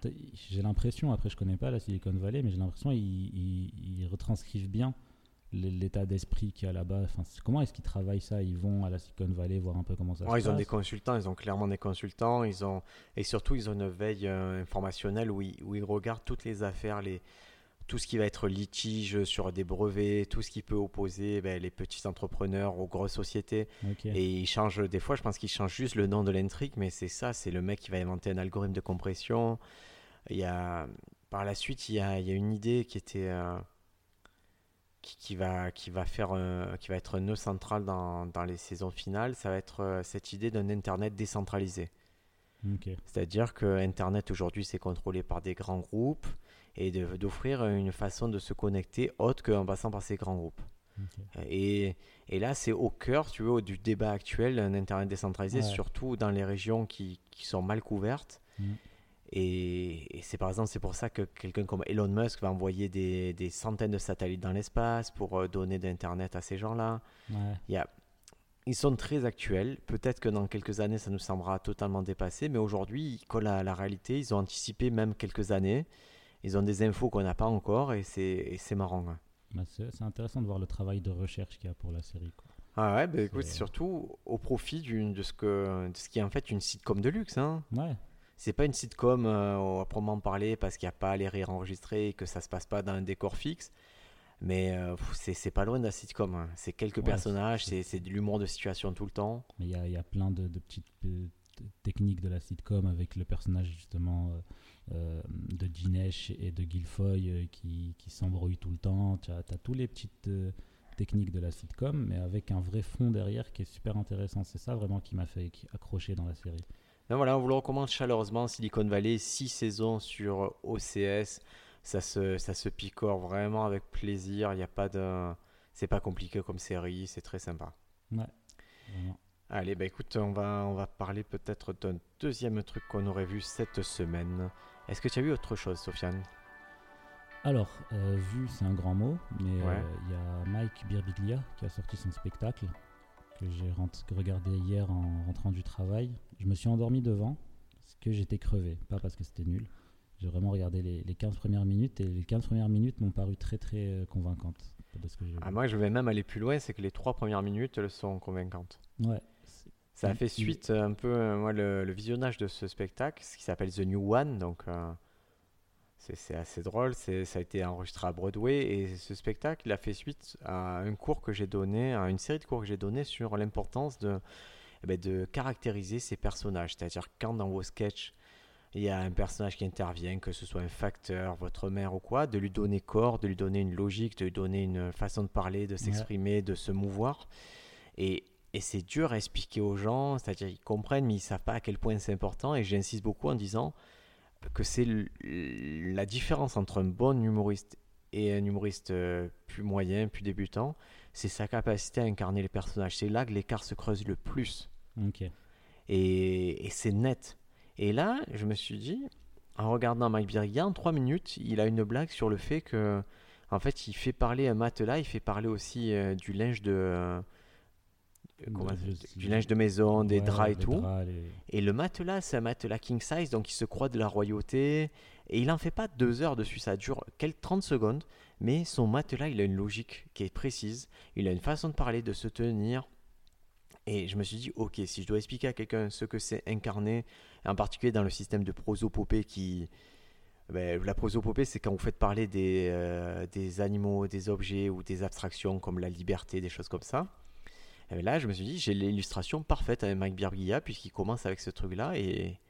j'ai l'impression après je connais pas la Silicon Valley mais j'ai l'impression ils, ils, ils retranscrivent bien l'état d'esprit qu'il y a là-bas. Enfin, comment est-ce qu'ils travaillent ça? Ils vont à la Silicon Valley voir un peu comment ça Ouais, se ils ont des consultants, ils ont clairement des consultants, ils ont et surtout ils ont une veille euh, informationnelle où ils, où ils regardent toutes les affaires, les tout ce qui va être litige sur des brevets, tout ce qui peut opposer ben, les petits entrepreneurs aux grosses sociétés. Et ils changent des fois, je pense qu'ils changent juste le nom de l'intrigue, mais c'est ça, c'est le mec qui va inventer un algorithme de compression. Il y a par la suite, il y a, il y a une idée qui était euh, qui, qui va qui va faire euh, qui va être un nœud central dans, dans les saisons finales. Ça va être euh, cette idée d'un internet décentralisé. C'est-à-dire que Internet aujourd'hui c'est contrôlé par des grands groupes et d'offrir une façon de se connecter autre qu'en passant par ces grands groupes. ok. Et, et là, c'est au cœur, tu veux, du débat actuel, un Internet décentralisé, Ouais. surtout dans les régions qui, qui sont mal couvertes. Mm. Et, et c'est par exemple, c'est pour ça que quelqu'un comme Elon Musk va envoyer des, des centaines de satellites dans l'espace pour euh, donner d'Internet à ces gens-là. Ouais. Il y a- ils sont très actuels. Peut-être que dans quelques années, ça nous semblera totalement dépassé, mais aujourd'hui, ils collent à la réalité. Ils ont anticipé même quelques années. Ils ont des infos qu'on n'a pas encore et c'est marrant. hein. Bah, c'est intéressant de voir le travail de recherche qu'il y a pour la série. quoi. Ah ouais, bah écoute, C'est- surtout au profit de, ce que, de ce qui est en fait une sitcom de luxe. Hein. Ouais. C'est pas une sitcom euh, à proprement parler parce qu'il n'y a pas les rires enregistrés et que ça se passe pas dans un décor fixe. Mais euh, c'est pas loin de la sitcom. hein. C'est quelques Ouais, personnages, c'est- de l'humour de situation tout le temps. Mais il y a, y a plein de, de petites euh, techniques de la sitcom avec le personnage justement euh, euh, de Ginesh et de Guilfoy euh, qui, qui s'embrouillent tout le temps. Tu as, tous les petites euh, techniques de la sitcom, mais avec un vrai fond derrière qui est super intéressant. C'est ça vraiment qui m'a fait accrocher dans la série. Donc voilà, on vous le recommande chaleureusement. Silicon Valley, 6 saisons sur OCS. Ça se, ça se picore vraiment avec plaisir. Il n'y a pas de. C'est pas compliqué comme série, c'est très sympa. Ouais, vraiment. Allez, bah écoute, on va, on va parler peut-être d'un deuxième truc qu'on aurait vu cette semaine. Est-ce que tu as vu autre chose, Sofiane? Alors, euh, vu, c'est un grand mot, mais euh, il Ouais. y a Mike Birbiglia qui a sorti son spectacle que j'ai regardé hier en rentrant du travail. Je me suis endormi devant parce que j'étais crevé, pas parce que c'était nul. J'ai vraiment regardé les, les 15 premières minutes et les 15 premières minutes m'ont paru très très euh, convaincantes de ce que j'ai vu. ah, Moi, je vais même aller plus loin, c'est que les trois premières minutes sont convaincantes. Ouais, Ça a Il- fait suite euh, un peu, euh, moi, le, le visionnage de ce spectacle, ce qui s'appelle The New One. Donc, euh, c'est assez drôle. Ça a été enregistré à Broadway. Et ce spectacle, il a fait suite à un cours que j'ai donné, à une série de cours que j'ai donné sur l'importance de, eh ben, de caractériser ces personnages. C'est-à-dire, quand dans vos sketchs, il y a un personnage qui intervient, que ce soit un facteur, votre mère ou quoi, de lui donner corps, de lui donner une logique, de lui donner une façon de parler, de s'exprimer, de se mouvoir. Et, et c'est dur à expliquer aux gens, c'est-à-dire ils comprennent, mais ils savent pas à quel point c'est important. Et j'insiste beaucoup en disant que c'est la différence entre un bon humoriste et un humoriste euh, plus moyen, plus débutant, c'est sa capacité à incarner les personnages. C'est là que l'écart se creuse le plus. ok. Et, et c'est net. Et là, je me suis dit, en regardant Mike Birgia, en trois minutes, il a une blague sur le fait que, en fait, il fait parler un matelas, il fait parler aussi euh, du linge de, euh, comment- Je- du linge de maison, des Ouais, draps et tout. draps, les- Et le matelas, c'est un matelas king size, donc il se croit de la royauté. Et il en fait pas deux heures dessus, ça dure quelques 30 secondes. Mais son matelas, il a une logique qui est précise. Il a une façon de parler, de se tenir. Et je me suis dit, ok, si je dois expliquer à quelqu'un ce que c'est incarné, en particulier dans le système de prosopopée qui. ben, la prosopopée, c'est quand vous faites parler des, euh, des animaux, des objets ou des abstractions comme la liberté, des choses comme ça. Et là, je me suis dit, j'ai l'illustration parfaite avec Mike Birbiglia, puisqu'il commence avec ce truc-là, et,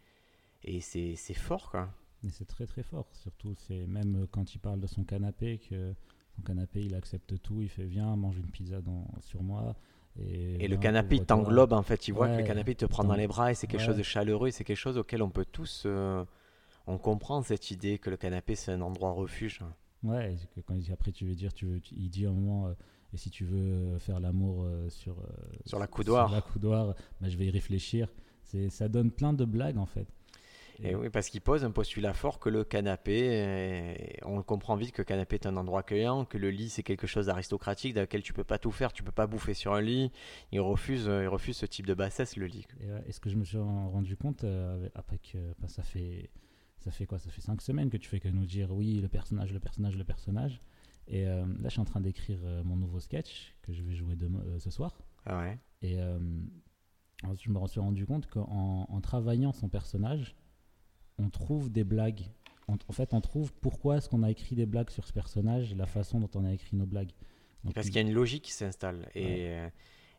et c'est c'est fort, quoi. Mais c'est très très fort. Surtout, c'est même quand il parle de son canapé, que son canapé, il accepte tout. Il fait Viens, mange une pizza dans, sur moi. Et, Et le canapé, il t'englobe, en fait. Il voit que le Ouais, canapé il te prend dans les bras, et c'est quelque ouais. chose de chaleureux, et c'est quelque chose auquel on peut tous... euh, on comprend cette idée que le canapé, c'est un endroit refuge. Ouais, que quand il- après tu veux dire, tu veux, tu- il dit un moment, euh, et si tu veux euh, faire l'amour euh, sur, euh, Sur la coudoir. sur la coudoir, bah, je vais y réfléchir. C'est, ça donne plein de blagues en fait. Et oui, parce qu'il pose un postulat fort que le canapé, on le comprend vite que le canapé est un endroit accueillant, que le lit c'est quelque chose d'aristocratique dans lequel tu peux pas tout faire, tu peux pas bouffer sur un lit. Il refuse, il refuse ce type de bassesse, le lit. Et, et ce que je me suis en- rendu compte après que bah, ça fait ça fait quoi? Ça fait cinq semaines que tu fais que nous dire oui le personnage, le personnage, le personnage. Et euh, là, je suis en train d'écrire euh, mon nouveau sketch que je vais jouer demain, euh, ce soir. Ah ouais. Et je me suis rendu compte qu'en en travaillant son personnage, on trouve des blagues. On- en fait, on trouve pourquoi est-ce qu'on a écrit des blagues sur ce personnage, la façon dont on a écrit nos blagues. Donc, Parce qu'il y a une logique qui s'installe. Et,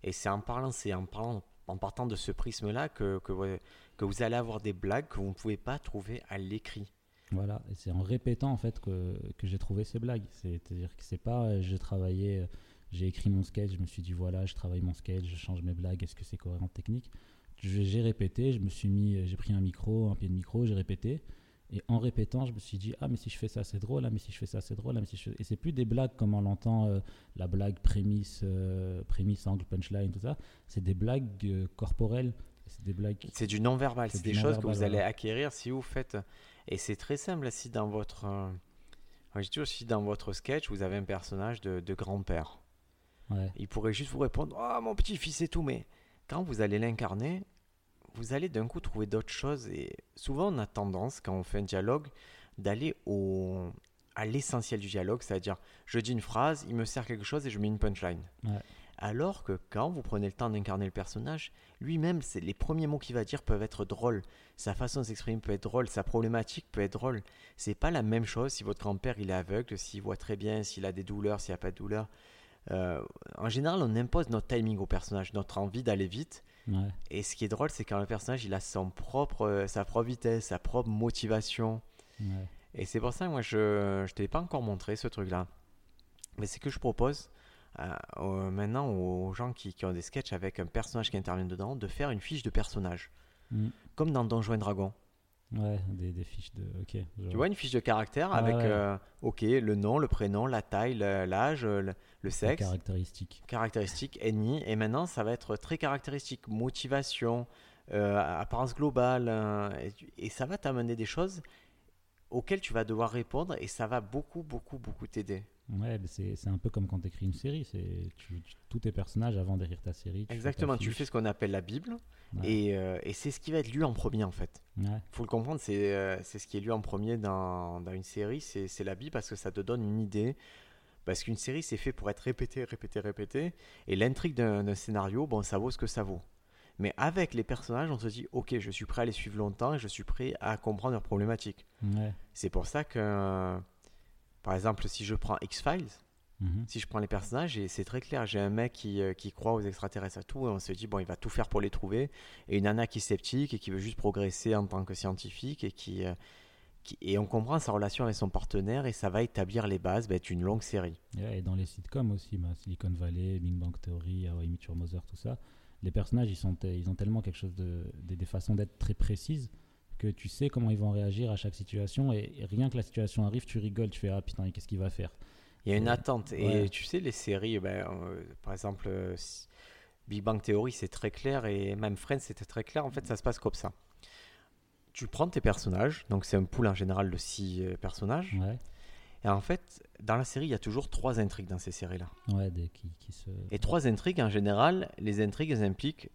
et c'est en parlant, c'est en parlant, en partant de ce prisme-là que, que vous allez avoir des blagues que vous ne pouvez pas trouver à l'écrit. Voilà, et c'est en répétant en fait que, que j'ai trouvé ces blagues. C'est-à-dire que c'est pas euh, j'ai travaillé, euh, j'ai écrit mon sketch, je me suis dit voilà, je travaille mon sketch, je change mes blagues, est-ce que c'est cohérent technique? J'ai répété, je me suis mis, euh, j'ai pris un micro, un pied de micro, j'ai répété. Et en répétant, je me suis dit ah mais si je fais ça c'est drôle, ah mais si je fais ça c'est drôle, ah mais si je fais... et c'est plus des blagues comme on l'entend, euh, la blague prémisse, euh, prémisse, angle, punchline, tout ça. C'est des blagues euh, corporelles, c'est des blagues. C'est du non-verbal. C'est des choses que vous allez acquérir si vous faites. Et c'est très simple si dans votre. euh, je dis toujours, si dans votre sketch vous avez un personnage de, de grand-père. Ouais, Il pourrait juste vous répondre Ah, mon petit-fils et tout, mais quand vous allez l'incarner, vous allez d'un coup trouver d'autres choses. Et souvent, on a tendance, quand on fait un dialogue, d'aller au, à l'essentiel du dialogue, c'est-à-dire je dis une phrase, il me sert quelque chose et je mets une punchline. Ouais. Alors que quand vous prenez le temps d'incarner le personnage, lui-même, c'est- les premiers mots qu'il va dire peuvent être drôles. Sa façon de s'exprimer peut être drôle, sa problématique peut être drôle. C'est pas la même chose si votre grand-père il est aveugle, s'il voit très bien, s'il a des douleurs, s'il n'y a pas de douleurs. Euh, en général, on impose notre timing au personnage, notre envie d'aller vite. ouais. Et ce qui est drôle, c'est quand le personnage il a son propre, euh, sa propre vitesse, sa propre motivation. ouais. Et c'est pour ça que moi je ne t'ai pas encore montré ce truc-là. Mais c'est que je propose euh, au- maintenant aux gens qui, qui ont des sketchs avec un personnage qui intervient dedans de faire une fiche de personnage. Mm. Comme dans Donjons et Dragons. Ouais, des, des fiches de. Ok. Tu vois une fiche de caractère Ah avec ouais. euh, ok le nom, le prénom, la taille, le- l'âge, le, sexe, caractéristiques. caractéristiques, ennemi. Et maintenant ça va être très caractéristique, motivation, euh, apparence globale. euh, et ça va t'amener des choses auxquelles tu vas devoir répondre et ça va beaucoup, beaucoup, beaucoup t'aider. Ouais, c'est un peu comme quand tu écris une série. C'est tu, tu- tous tes personnages avant d'écrire ta série. tu fais ta Exactement, tu fais ce qu'on appelle la Bible Ouais. et, euh, et c'est ce qui va être lu en premier en fait. Ouais, faut le comprendre, c'est euh, c'est ce qui est lu en premier dans, dans une série, c'est la Bible parce que ça te donne une idée. Parce qu'une série, c'est fait pour être répété, répété, répété. Et l'intrigue d'un d'un scénario, bon, ça vaut ce que ça vaut. Mais avec les personnages, on se dit, ok, je suis prêt à les suivre longtemps et je suis prêt à comprendre leurs problématiques. ouais. C'est pour ça que, par exemple, si je prends X-Files, Mhm. si je prends les personnages, et c'est très clair, j'ai un mec qui, euh, qui croit aux extraterrestres à tout, et on se dit, bon, il va tout faire pour les trouver, et une nana qui est sceptique et qui veut juste progresser en tant que scientifique, et qui, euh, qui- et on comprend sa relation avec son partenaire, et ça va établir les bases bah, d'une longue série. Et dans les sitcoms aussi, bah, Silicon Valley, Big Bang Theory, How I Met Your Mother, tout ça, les personnages, ils, sont, ils ont tellement quelque chose de, des, des façons d'être très précises que tu sais comment ils vont réagir à chaque situation et, et rien que la situation arrive, tu rigoles, tu fais ah putain, qu'est-ce qu'il va faire? Il y a une C'est- attente, et tu sais, les séries, ben, euh, par exemple, euh, Big Bang Theory, c'est très clair, et même Friends, c'était très clair, en fait, ça se passe comme ça. Tu prends tes personnages, donc c'est un pool en général de six euh, personnages, Ouais, Et en fait, dans la série, il y a toujours trois intrigues dans ces séries-là. Ouais, qui, qui se. Et trois intrigues, en général, les intrigues elles impliquent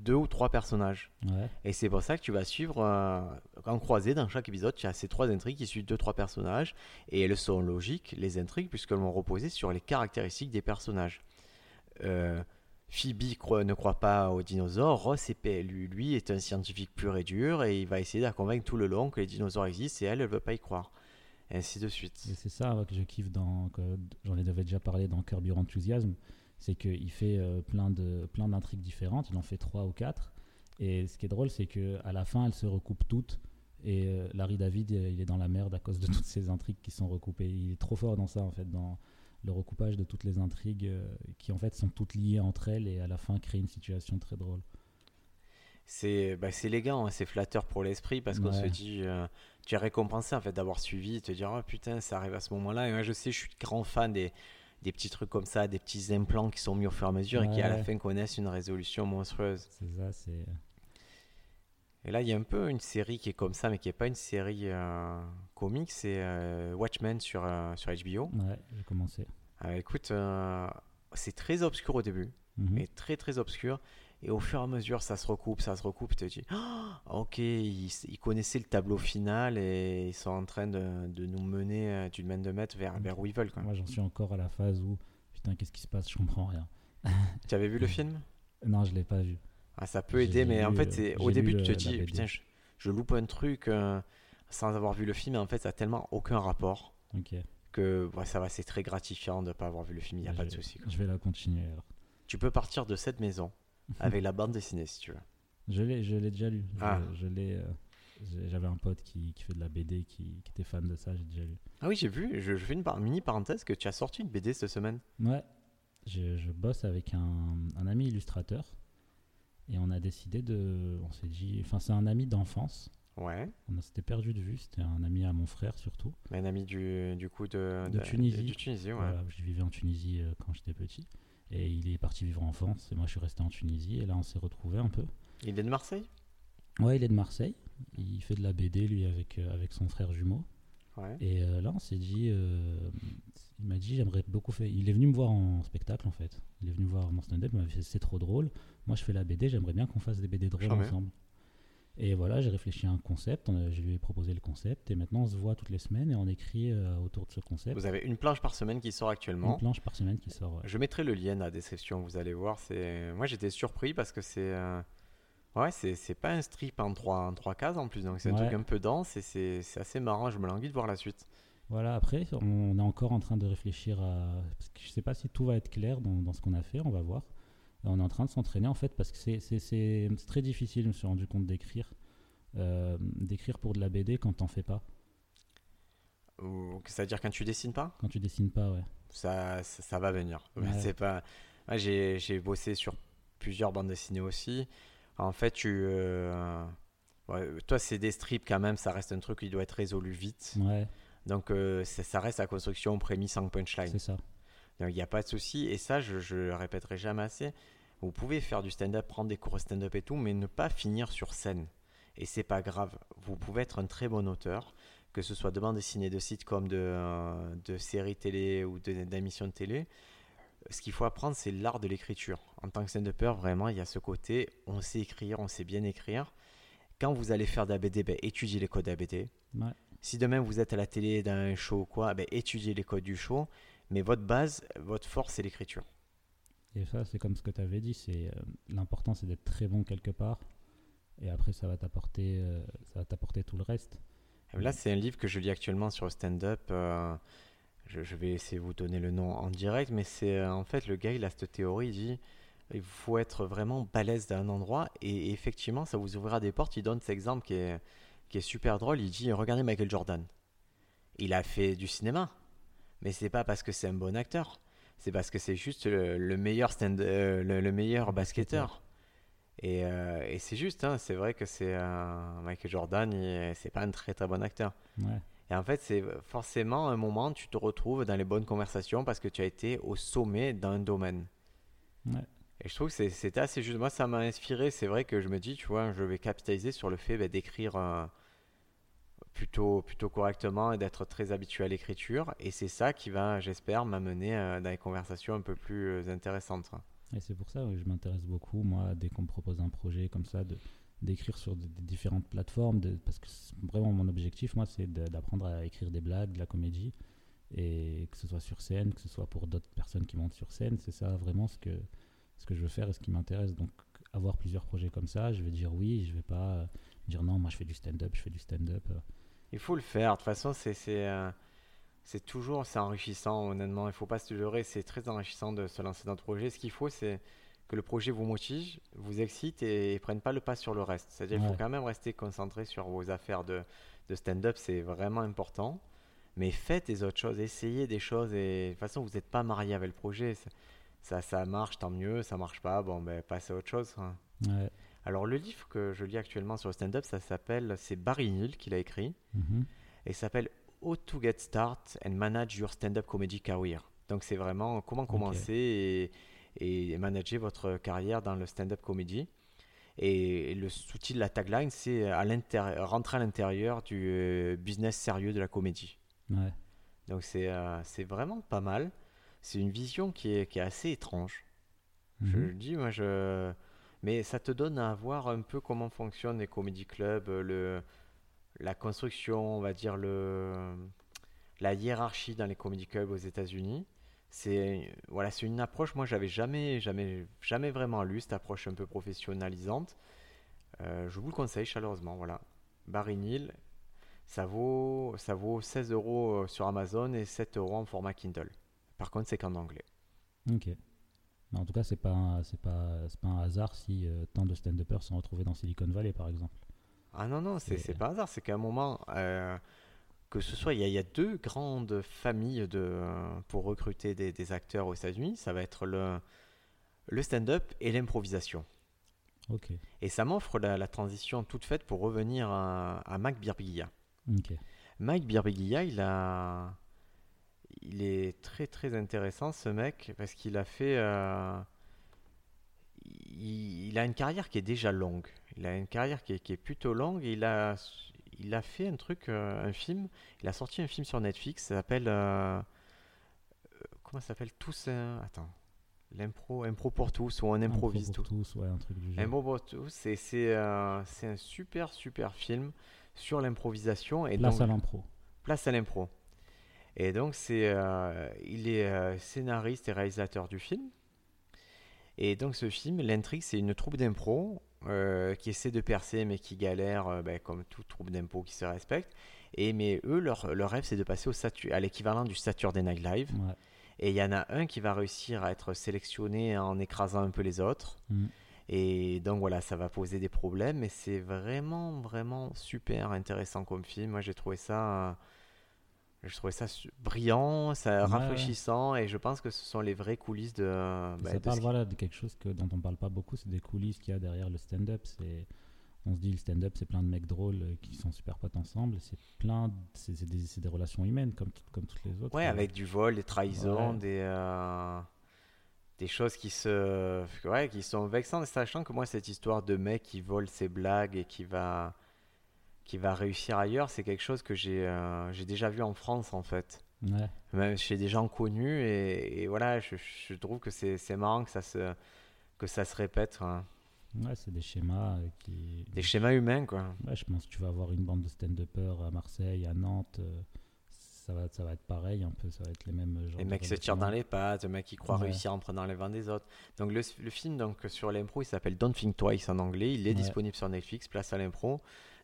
deux ou trois personnages. Ouais, Et c'est pour ça que tu vas suivre euh, en croisé dans chaque épisode. Tu as ces trois intrigues qui suivent deux trois personnages et elles sont logiques les intrigues puisqu'elles vont reposer sur les caractéristiques des personnages. Euh, Phoebe croit- ne croit pas aux dinosaures. Ross est PLU. Lui est un scientifique pur et dur et il va essayer de la convaincre tout le long que les dinosaures existent et elle ne veut pas y croire. Et ainsi de suite. c'est ça que je kiffe dans. J'en ai déjà parlé dans Curb Your Enthusiasm. C'est qu'il fait euh, plein de plein d'intrigues différentes. Il en fait trois ou quatre. Et ce qui est drôle, c'est que à la fin, elles se recoupent toutes. Et euh, Larry David, euh, il est dans la merde à cause de toutes ces intrigues qui sont recoupées. Il est trop fort dans ça, en fait, dans le recoupage de toutes les intrigues qui, en fait, sont toutes liées entre elles et à la fin créent une situation très drôle. C'est bah, élégant, hein, c'est flatteur pour l'esprit parce qu'on se dit, euh, tu es récompensé en fait d'avoir suivi, te dire, oh putain, ça arrive à ce moment-là. Et moi, je sais, je suis grand fan des, des petits trucs comme ça, des petits implants qui sont mis au fur et à mesure et qui à la fin connaissent une résolution monstrueuse. C'est ça, c'est. Et là, il y a un peu une série qui est comme ça, mais qui n'est pas une série euh, comique, c'est euh, Watchmen sur, euh, sur HBO. Ouais, j'ai commencé. Écoute, c'est très obscur au début. Mhm. mais très très obscur. Et au fur et à mesure, ça se recoupe, ça se recoupe. Tu te dis, Ah, ok, ils, ils connaissaient le tableau final et ils sont en train de, de nous mener euh, d'une main de maître vers, vers où ils veulent. Quoi. Moi, j'en suis encore à la phase où, putain, qu'est-ce qui se passe? Je comprends rien. Tu avais vu le film? (laughs) Non, je l'ai pas vu. ah, Ça peut aider, mais en fait, euh, au début, tu te dis, putain, je, je loupe un truc euh, sans avoir vu le film. Et en fait, ça a tellement aucun rapport Ok. que ouais, ça va, c'est très gratifiant de ne pas avoir vu le film. Il n'y a Je pas de souci. Je vais la continuer alors. Tu peux partir de cette maison avec la bande dessinée si tu veux. Je l'ai, je l'ai déjà lu. Je- Ah. Je, l'ai. euh, J'avais un pote qui, qui fait de la BD qui, qui était fan de ça, j'ai déjà lu. Ah oui, j'ai vu, je, je fais une par- mini parenthèse que tu as sorti une BD cette semaine. Ouais, je, je bosse avec un, un ami illustrateur et on a décidé de. On s'est dit. Enfin, c'est un ami d'enfance. Ouais. On s'était perdu de vue. C'était un ami à mon frère surtout. Un ami du, du coup de, De Tunisie. Du Tunisie, ouais. Voilà, je vivais en Tunisie euh, quand j'étais petit. Et il est parti vivre en France. Et moi, je suis resté en Tunisie. Et là, on s'est retrouvés un peu. Il vient de Marseille? Ouais, il est de Marseille. Il fait de la BD, lui, avec, euh, avec son frère jumeau. Ouais. Et euh, là, on s'est dit, euh, il m'a dit, j'aimerais beaucoup faire. Il est venu me voir en spectacle, en fait. Il est venu voir mon stand-up, il m'a fait, c'est trop drôle. Moi, je fais la BD, j'aimerais bien qu'on fasse des BD drôles ensemble. Et voilà, j'ai réfléchi à un concept, je lui ai proposé le concept, et maintenant on se voit toutes les semaines et on écrit euh, autour de ce concept. Vous avez une planche par semaine qui sort Une actuellement. planche par semaine qui sort. ouais. Je mettrai le lien dans la description, vous allez voir. C'est Moi j'étais surpris parce que c'est. euh, Ouais, c'est c'est pas un strip en trois, en trois cases en plus, donc c'est un Ouais. truc un peu dense et c'est c'est assez marrant. Je me languis de voir la suite. Voilà, après, on est encore en train de réfléchir à. Parce que je sais pas si tout va être clair dans, dans ce qu'on a fait, on va voir. On est en train de s'entraîner en fait, parce que c'est- très difficile, je me suis rendu compte d'écrire. Euh, d'écrire pour de la BD quand t'en fais pas. C'est-à-dire quand tu dessines pas? Quand tu dessines pas, ouais. ça, ça, ça va venir. Ouais. C'est pas. Moi, j'ai bossé sur plusieurs bandes dessinées aussi. En fait, tu. euh, ouais, toi, c'est des strips quand même. Ça reste un truc qui doit être résolu vite. Ouais, Donc, euh, ça, ça reste la construction prémisse en punchline. c'est ça. Donc, il n'y a pas de souci. Et ça, je, je le répéterai jamais assez. Vous pouvez faire du stand-up, prendre des cours de stand-up et tout, mais ne pas finir sur scène. Et c'est pas grave. Vous pouvez être un très bon auteur, que ce soit de bande dessinée, de sitcom, de, euh, de séries télé ou d'émissions de télé. Ce qu'il faut apprendre, c'est l'art de l'écriture. En tant que stand-upper, vraiment, il y a ce côté, on sait écrire, on sait bien écrire. Quand vous allez faire de la BD, ben, étudiez les codes ABD. Ouais. Si demain vous êtes à la télé dans un show ou quoi, ben, étudiez les codes du show. Mais votre base, votre force, c'est l'écriture. Et ça, c'est comme ce que tu avais dit. C'est euh, l'important, c'est d'être très bon quelque part. Et après, ça va t'apporter, euh, ça va t'apporter tout le reste. Là, c'est un livre que je lis actuellement sur le stand-up. euh, je, je vais essayer de vous donner le nom en direct, mais c'est en fait le gars, il a cette théorie, il dit il faut être vraiment balèze dans un endroit, et, effectivement, ça vous ouvrira des portes. Il donne cet exemple qui est, qui est super drôle. Il dit regardez Michael Jordan. Il a fait du cinéma, mais c'est pas parce que c'est un bon acteur, c'est parce que c'est juste le, le meilleur stand, euh, le, le meilleur basketteur. Et, euh, et c'est juste, hein, c'est vrai que c'est euh, Michael Jordan, c'est pas un très très bon acteur. Ouais. Et en fait, c'est forcément un moment tu te retrouves dans les bonnes conversations parce que tu as été au sommet d'un domaine. Ouais. Et je trouve que c'est- c'était assez juste. Moi, ça m'a inspiré. C'est vrai que je me dis, tu vois, je vais capitaliser sur le fait bah, d'écrire. Plutôt, correctement et d'être très habitué à l'écriture. Et c'est ça qui va, j'espère, m'amener dans des conversations un peu plus intéressantes. Et c'est pour ça que je m'intéresse beaucoup, moi, dès qu'on me propose un projet comme ça, de, d'écrire sur différentes plateformes, parce que vraiment mon objectif, moi, c'est d'apprendre à écrire des blagues, de la comédie, et que ce soit sur scène, que ce soit pour d'autres personnes qui montent sur scène, c'est ça vraiment ce que, ce que je veux faire et ce qui m'intéresse. Donc, avoir plusieurs projets comme ça, je vais dire oui, je vais pas dire non, moi je fais du stand-up, je fais du stand-up. Il faut le faire, de toute façon, c'est. Euh, c'est toujours c'est enrichissant honnêtement il faut pas se leurrer c'est très enrichissant de se lancer dans un projet ce qu'il faut c'est que le projet vous motive, vous excite et, ne prenne pas le pas sur le reste. C'est-à-dire qu'il faut quand même rester concentré sur vos affaires de, de stand-up, c'est vraiment important. Mais faites des autres choses, essayez des choses et de toute façon, vous n'êtes pas marié avec le projet. Ça, ça marche, tant mieux, ça marche pas, bon, ben, passez à autre chose. Alors, le livre que je lis actuellement sur le stand-up, ça s'appelle, c'est Barry Neal qui l'a écrit, mm-hmm. et ça s'appelle How to Get Start and Manage Your Stand-up Comedy Career. Donc, c'est vraiment comment commencer et et manager votre carrière dans le stand-up comedy. Et le sous de la tagline, c'est à rentrer à l'intérieur du euh, business sérieux de la comédie. Ouais. Donc c'est euh, c'est vraiment pas mal. C'est une vision qui est, qui est assez étrange. Je mhm. le dis, moi, je... mais ça te donne à voir un peu comment fonctionnent les comédie clubs, le, la construction, on va dire, le, la hiérarchie dans les comédie clubs aux États-Unis c'est voilà, une approche. Moi, j'avais jamais, jamais, jamais vraiment lu cette approche un peu professionnalisante. Euh, je vous le conseille chaleureusement. Voilà, Barry Neal, ça vaut, ça vaut 16 euros euh, sur Amazon et 7 euros en format Kindle. Par contre, c'est qu'en anglais. Ok. Mais en tout cas, c'est pas, c'est pas, c'est pas un hasard si euh, tant de stand-uppers sont retrouvés dans Silicon Valley, par exemple. Ah non, non, c'est, pas un hasard. C'est qu'à un moment, que ce soit, il y, a, deux grandes familles de, pour recruter des, acteurs aux États-Unis. Ça va être le, le stand-up et l'improvisation. Et ça m'offre la, transition toute faite pour revenir à, à Mike Birbiglia. Mike Birbiglia, il a, il est très très intéressant ce mec parce qu'il a fait, euh, il, a une carrière qui est déjà longue. Il a une carrière qui est, qui est plutôt longue. Et il a, il a fait un truc, euh, un film. Il a sorti un film sur Netflix. Ça s'appelle. Euh, comment ça s'appelle? Tous. attends. L'impro, impro pour tous ou on improvise impro pour tous. ouais, un truc du genre. Impro pour tous, c'est, c'est, un super super film sur l'improvisation. Et Place à l'impro. Place à l'impro. Et donc c'est, il est scénariste et réalisateur du film. Et donc ce film, l'intrigue, c'est une troupe d'impro euh, qui essaient de percer mais qui galèrent euh, ben, comme tout troupe d'impôts qui se respecte. Et mais eux, leur, leur rêve, c'est de passer au à l'équivalent du Saturday Night Live. Et il y en a un qui va réussir à être sélectionné en écrasant un peu les autres. Mm. Et donc voilà, ça va poser des problèmes, mais c'est vraiment, vraiment super intéressant comme film. Moi, j'ai trouvé ça je trouvais ça brillant, ça rafraîchissant, et je pense que ce sont les vraies coulisses de. Bah, ça parle voilà, de quelque chose que, dont on parle pas beaucoup, c'est des coulisses qu'il y a derrière le stand-up. C'est on se dit le stand-up c'est plein de mecs drôles euh, qui sont super potes ensemble c'est plein c'est des, des, relations humaines comme, comme toutes les autres ouais avec du vol des trahisons des euh, des choses qui se ouais qui sont vexantes sachant que moi cette histoire de mec qui vole ses blagues et qui va qui va réussir ailleurs, c'est quelque chose que j'ai euh, j'ai déjà vu en France en fait. Ouais. Même chez des gens connus et, voilà, je, je, trouve que c'est marrant que ça se, que ça se répète. Ouais, c'est des schémas euh, qui. Des schémas humains quoi. Ouais, je pense que tu vas avoir une bande de stand-uppers à Marseille, à Nantes. Euh, ça va, ça va être pareil, un peu, ça va être les mêmes Les mecs se tirent dans les pattes, les mecs qui croient réussir en prenant les vents des autres. Donc le, le film donc, sur l'impro, il s'appelle Don't Think Twice en anglais. Il est disponible sur Netflix, place à l'impro.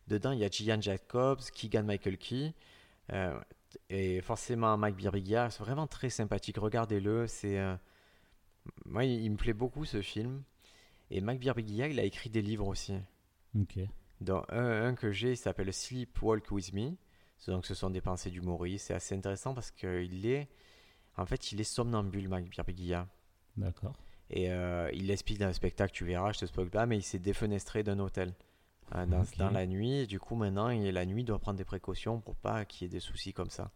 Dedans, il y a Gian Jacobs, Keegan Michael Key. Euh, et forcément Mike Birbiglia, c'est vraiment très sympathique. Regardez-le, c'est euh, moi il, me plaît beaucoup ce film. Et Mike Birbiglia, il a écrit des livres aussi. Ok. Dans un, que j'ai, il s'appelle Sleep Walk with Me. Donc ce sont des pensées d'humoriste. C'est assez intéressant parce qu'il est, en fait, il est somnambule, Mike Birbiglia. D'accord. Et euh, il l'explique dans le spectacle, tu verras, je te spoil pas, mais il s'est défenestré d'un hôtel. Dans, la nuit. du coup, maintenant, il, la nuit doit prendre des précautions pour pas qu'il y ait des soucis comme ça.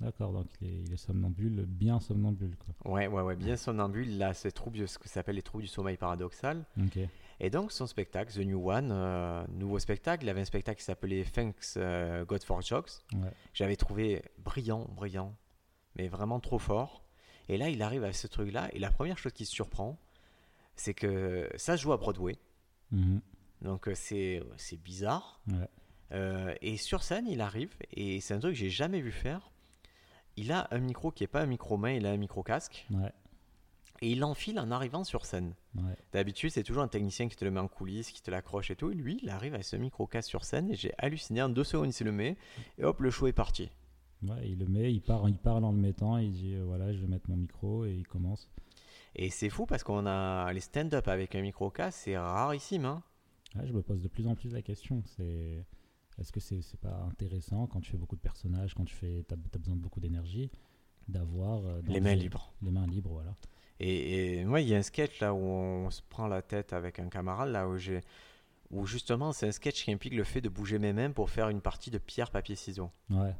D'accord, donc il est, somnambule, bien somnambule. Quoi. Ouais, ouais, ouais, bien somnambule. Il a ces troubles, ce que s'appelle les troubles du sommeil paradoxal. Et donc, son spectacle, The New One, euh, nouveau spectacle, il avait un spectacle qui s'appelait Thanks euh, God for Jokes. Ouais. J'avais trouvé brillant, brillant, mais vraiment trop fort. Et là, il arrive avec ce truc-là, et la première chose qui se surprend, c'est que ça se joue à Broadway. Mhm. Donc, euh, c'est c'est bizarre. Ouais. Euh, et sur scène, il arrive, et c'est un truc que j'ai jamais vu faire. Il a un micro qui est pas un micro main, il a un micro casque, Ouais. et il l'enfile en arrivant sur scène. Ouais. D'habitude, c'est toujours un technicien qui te le met en coulisses, qui te l'accroche et tout. Et lui, il arrive avec ce micro casque sur scène, et j'ai halluciné. En deux secondes, il se le met, et hop, le show est parti. Ouais, il le met, il part, il parle en le mettant, il dit euh, voilà, je vais mettre mon micro et il commence. Et c'est fou parce qu'on a les stand-up avec un micro casque, c'est rarissime. Hein Je me pose de plus en plus la question. C'est est-ce que c'est c'est pas intéressant quand tu fais beaucoup de personnages, quand tu fais, t'as as besoin de beaucoup d'énergie, d'avoir euh, les le mains libres. Les mains libres, voilà. Et, et moi, il y a un sketch là où on se prend la tête avec un camarade, là où j'ai. Où justement, c'est un sketch qui implique le fait de bouger mes mains pour faire une partie de pierre, papier, ciseaux. Ouais.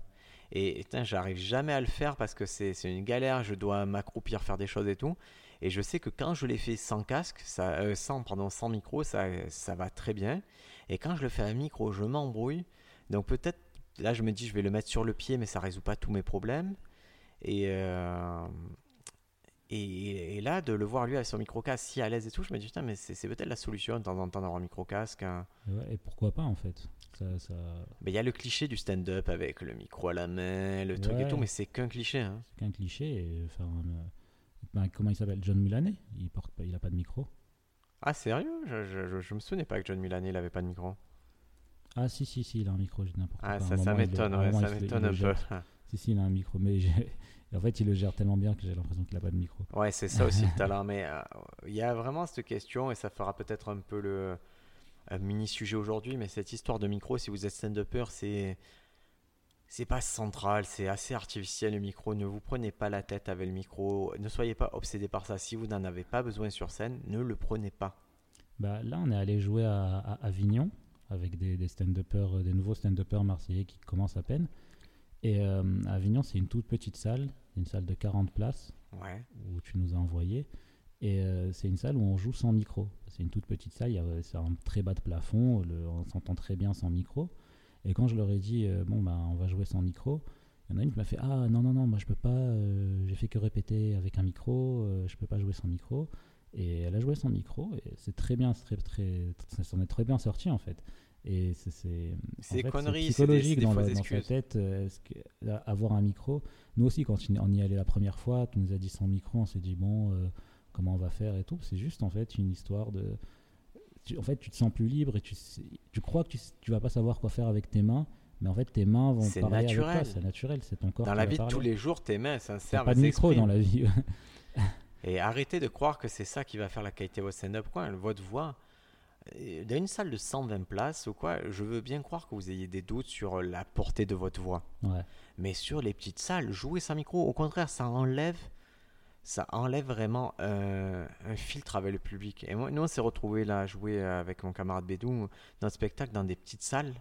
Et putain, j'arrive jamais à le faire parce que c'est une galère, je dois m'accroupir, faire des choses et tout. Et je sais que quand je l'ai fait sans casque, ça, euh, sans, pardon, sans micro, ça, ça va très bien. Et quand je le fais à micro, je m'embrouille. Donc peut-être, là je me dis, je vais le mettre sur le pied, mais ça résout pas tous mes problèmes. Et, euh, et, et là, de le voir lui avec son micro casque si à l'aise et tout, je me dis, putain, mais c'est peut-être la solution de temps en temps d'avoir un micro casque. hein. Et, ouais, et pourquoi pas en fait ça... Il y a le cliché du stand-up avec le micro à la main, le truc et tout, mais c'est qu'un cliché. Hein. C'est qu'un cliché. Et, enfin, euh, ben, comment il s'appelle? John Mulaney? Il porte pas, il a pas de micro. Ah, sérieux? Je, je, je, me souvenais pas que John Mulaney il avait pas de micro. Ah si si si, il a un micro, je n'importe Ah, quoi. Ça, m'étonne, ouais, ça m'étonne un peu. Si si, il a un micro, mais (laughs) en fait, il le gère tellement bien que j'ai l'impression qu'il a pas de micro. Ouais, c'est ça aussi le (laughs) talent. Mais euh, il y a vraiment cette question, et ça fera peut-être un peu le un mini sujet aujourd'hui, mais cette histoire de micro, si vous êtes stand-upper, c'est. C'est pas central, c'est assez artificiel le micro. Ne vous prenez pas la tête avec le micro. Ne soyez pas obsédé par ça. Si vous n'en avez pas besoin sur scène, ne le prenez pas. Bah, là, on est allé jouer à, à Avignon avec des, des stand-uppers, euh, des nouveaux stand-uppers marseillais qui commencent à peine. Et euh, à Avignon, c'est une toute petite salle, une salle de 40 places Ouais. où tu nous as envoyé. Et euh, c'est une salle où on joue sans micro. C'est une toute petite salle, il y a- c'est un très bas de plafond, le- on s'entend très bien sans micro. Et quand je leur ai dit, euh, bon, bah, on va jouer sans micro, il y en a une qui m'a fait, ah non, non, non, moi je peux pas, euh, j'ai fait que répéter avec un micro, euh, je peux pas jouer sans micro. Et elle a joué sans micro, et c'est très bien, c'est très, très, ça s'en est très bien sorti en fait. Et c'est- conneries, c'est des- des dans, la- dans sa tête. euh, que- avoir un micro, nous aussi, quand on y allait la première fois, tu nous as dit sans micro, on s'est dit bon, comment on va faire et tout. C'est juste en fait une histoire de. Tu- en fait, tu te sens plus libre et tu, crois que tu, tu vas pas savoir quoi faire avec tes mains, mais en fait, tes mains vont parler avec naturel. toi. C'est naturel, c'est ton corps. Dans la vie de tous les jours, tes mains T'as servent. pas de micro dans la vie. (laughs) Et arrêtez de croire que c'est ça qui va faire la qualité de votre stand-up. Quoi. Votre voix, euh, dans une salle de 120 places ou quoi, je veux bien croire que vous ayez des doutes sur la portée de votre voix. ouais. Mais sur les petites salles, jouer sans micro, au contraire, ça enlève, ça enlève vraiment euh, un filtre avec le public. Et moi, nous, on s'est retrouvés là à jouer avec mon camarade Bédou dans un spectacle dans des petites salles.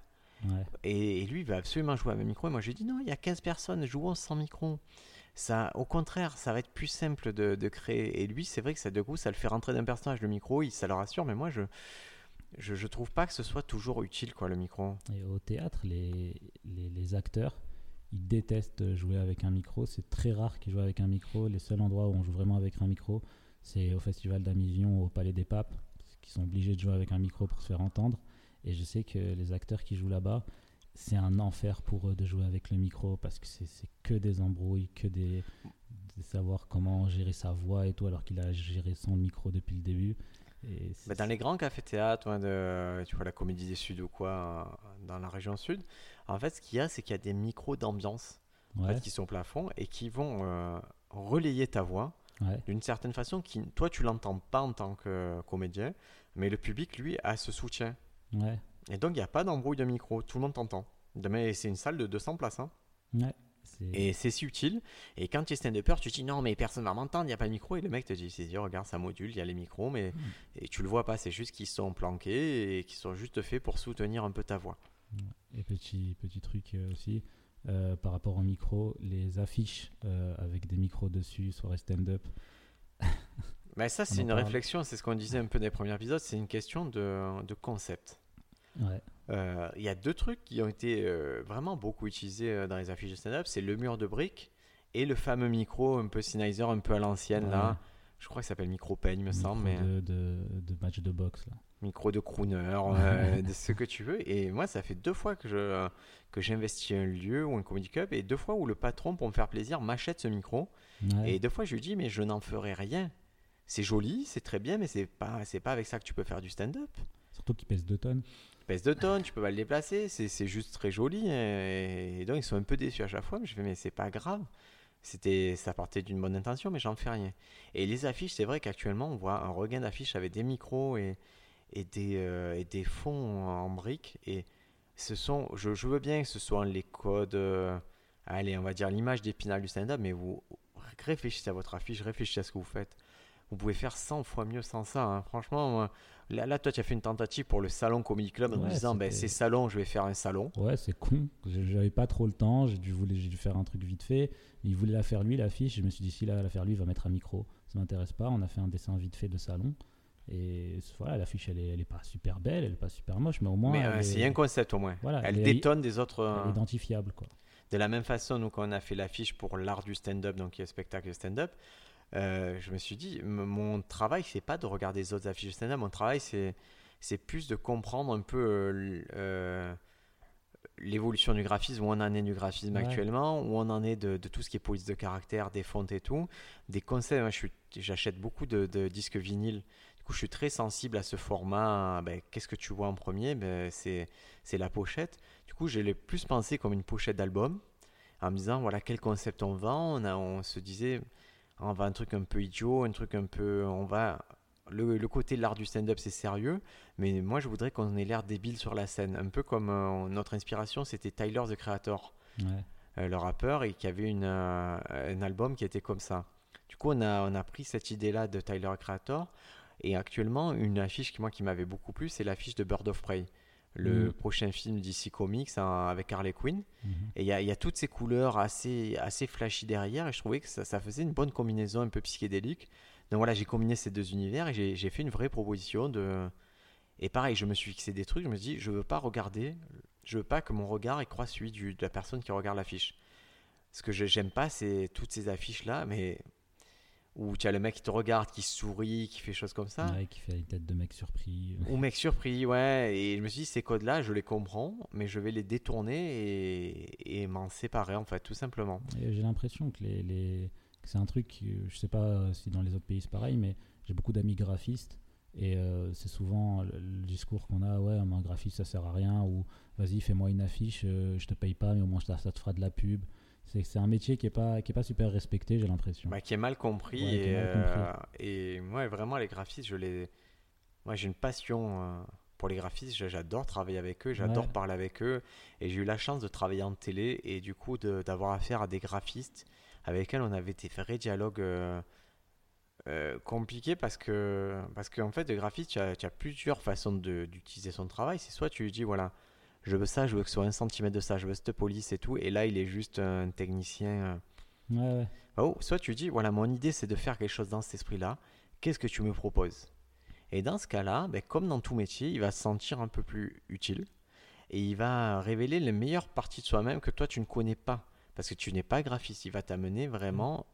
Ouais. Et, et lui, il va absolument jouer avec micro. Et moi, je lui dit non, il y a 15 personnes, jouons sans micro. Ça, au contraire, ça va être plus simple de, de créer. Et lui, c'est vrai que ça, de coup, ça le fait rentrer d'un personnage le micro, il, ça le rassure. Mais moi, je, je, je trouve pas que ce soit toujours utile, quoi, le micro. Et au théâtre, les, les, les acteurs, ils détestent jouer avec un micro. C'est très rare qu'ils jouent avec un micro. Les seuls endroits où on joue vraiment avec un micro, c'est au Festival d'Amivion, au Palais des Papes, qui sont obligés de jouer avec un micro pour se faire entendre. Et je sais que les acteurs qui jouent là-bas, c'est un enfer pour eux de jouer avec le micro parce que c'est que des embrouilles, que des de savoir comment gérer sa voix et tout, alors qu'il a géré son micro depuis le début. Bah, dans les grands cafés-théâtres, tu vois, la Comédie des Sud ou quoi, euh, dans la région sud, en fait, ce qu'il y a, c'est qu'il y a des micros d'ambiance en ouais, fait, qui sont au plafond et qui vont euh, relayer ta voix ouais, d'une certaine façon qui, toi, tu l'entends pas en tant que comédien, mais le public, lui, a ce soutien. ouais, Et donc, il n'y a pas d'embrouille de micro, tout le monde t'entend. Mais c'est une salle de 200 places. Hein. Et c'est si utile. Et quand tu es stand-upper, tu te dis non, mais personne va m'entendre, il n'y a pas de micro. Et le mec te dit, c'est regarde, ça module, il y a les micros, mais et tu le vois pas, c'est juste qu'ils sont planqués et qu'ils sont juste faits pour soutenir un peu ta voix. Et petit, petit truc euh, aussi, euh, par rapport au micro, les affiches euh, avec des micros dessus, soirée stand-up. (laughs) Mais ça, c'est une parle. réflexion, c'est ce qu'on disait un peu dans les premiers épisodes, c'est une question de, de concept. Ouais. Euh, Il y a deux trucs qui ont été vraiment beaucoup utilisés dans les affiches de stand-up, c'est le mur de briques et le fameux micro un peu Sennheiser, un peu à l'ancienne là. Je crois que ça s'appelle micro peigne, me Micro semble, mais de, de, de match de boxe là. Micro de crooner, (laughs) euh, de ce que tu veux. Et moi, ça fait deux fois que je que j'investis un lieu ou un comedy club et deux fois où le patron, pour me faire plaisir, m'achète ce micro. Ouais. Et deux fois, je lui dis, mais je n'en ferai rien. C'est joli, c'est très bien, mais c'est pas, c'est pas avec ça que tu peux faire du stand-up. Surtout qu'il pèse 2 tonnes. Tu pèses 2 tonnes, tu peux pas le déplacer, c'est, c'est juste très joli. Et, et donc, ils sont un peu déçus à chaque fois, mais je fais, mais c'est pas grave. C'était, ça partait d'une bonne intention, mais j'en fais rien. Et les affiches, c'est vrai qu'actuellement, on voit un regain d'affiches avec des micros et, et, des, euh, et des fonds en briques. Et ce sont, je, je veux bien que ce soit les codes, euh, allez, on va dire l'image d'épinal du stand-up, mais vous réfléchissez à votre affiche, réfléchissez à ce que vous faites. Vous pouvez faire 100 fois mieux sans ça. hein. Franchement, moi, là, là, toi, tu as fait une tentative pour le salon Comedy Club en Ouais, me disant, ben, c'est salon, je vais faire un salon. Ouais, c'est con. J'avais pas trop le temps. J'ai dû, voulais- j'ai dû faire un truc vite fait. Il voulait la faire lui, l'affiche. Je me suis dit, si là, la faire lui, il va mettre un micro. Ça m'intéresse pas. On a fait un dessin vite fait de salon. Et voilà, l'affiche, elle est, elle est pas super belle, elle est pas super moche, mais au moins, mais c'est un concept au moins. Voilà, elle elle est- détonne des autres. elle euh, est identifiable, quoi. De la même façon, nous, quand on a fait l'affiche pour l'art du stand-up, donc qui est le spectacle de stand-up, euh, je me suis dit, mon travail, c'est pas de regarder les autres affiches de stand-up, mon travail, c'est, c'est plus de comprendre un peu euh, euh, l'évolution du graphisme, où on en est du graphisme Ouais. actuellement, où on en est de, de tout ce qui est police de caractère, des fontes et tout, des concepts. Moi, j'achète beaucoup de, de disques vinyles. Du coup, je suis très sensible à ce format. Ben, Qu'est-ce que tu vois en premier? Ben, c'est, la pochette. Du coup, je l'ai plus pensé comme une pochette d'album, en me disant voilà quel concept on vend? On, a, on se disait on va un truc un peu idiot, un truc un peu. On va. Le, le côté de l'art du stand-up, c'est sérieux, mais moi je voudrais qu'on ait l'air débile sur la scène. Un peu comme euh, notre inspiration, c'était Tyler the Creator, Ouais. euh, le rappeur, et qui avait une, euh, un album qui était comme ça. Du coup, on a, on a pris cette idée-là de Tyler the Creator, et actuellement, une affiche qui, moi, qui m'avait beaucoup plu, c'est l'affiche de Bird of Prey, le Mhm. prochain film d'ici Comics hein, avec Harley Quinn. Mhm. Et il y, a- il y a toutes ces couleurs assez, assez flashy derrière, et je trouvais que ça, ça faisait une bonne combinaison un peu psychédélique. Donc voilà, j'ai combiné ces deux univers et j'ai fait une vraie proposition de. Et pareil, je me suis fixé des trucs, je me suis dit, je veux pas regarder, je veux pas que mon regard y croise celui du- de la personne qui regarde l'affiche. Ce que je- j'aime pas, c'est toutes ces affiches-là, mais où tu as le mec qui te regarde, qui sourit, qui fait choses comme ça. Ouais, qui fait une tête de mec surpris. Ou mec surpris, ouais. Et je me suis dit, ces codes-là, je les comprends, mais je vais les détourner et, et m'en séparer, en fait, tout simplement. J'ai l'impression que, les, les- c'est un truc, je sais pas si dans les autres pays c'est pareil, mais j'ai beaucoup d'amis graphistes et euh, c'est souvent le, discours qu'on a, ouais, un graphiste ça sert à rien, ou vas-y fais-moi une affiche, euh, je te paye pas, mais au moins ça, ça te fera de la pub. C'est c'est un métier qui est pas, qui est pas super respecté, j'ai l'impression. Bah, qui est mal compris. Ouais, et, mal euh, et moi, vraiment, les graphistes, je les. Moi, j'ai une passion euh, pour les graphistes. J'a- J'adore travailler avec eux, j'adore Ouais. parler avec eux. Et j'ai eu la chance de travailler en télé et du coup d'avoir affaire à des graphistes avec lesquels on avait des vrais dialogues euh, compliqués parce que, parce qu'en fait, le graphiste, tu as, as plusieurs façons d'utiliser son travail. C'est soit tu lui dis, voilà, je veux ça, je veux que ce soit un centimètre de ça, je veux cette police et tout. Et là, il est juste un technicien. euh, Ouais, ouais. Oh, soit tu dis, voilà, mon idée c'est de faire quelque chose dans cet esprit-là, qu'est-ce que tu me proposes? Et dans ce cas-là, ben, comme dans tout métier, il va se sentir un peu plus utile et il va révéler les meilleures parties de soi-même que toi tu ne connais pas. Parce que tu n'es pas graphiste, il va t'amener vraiment,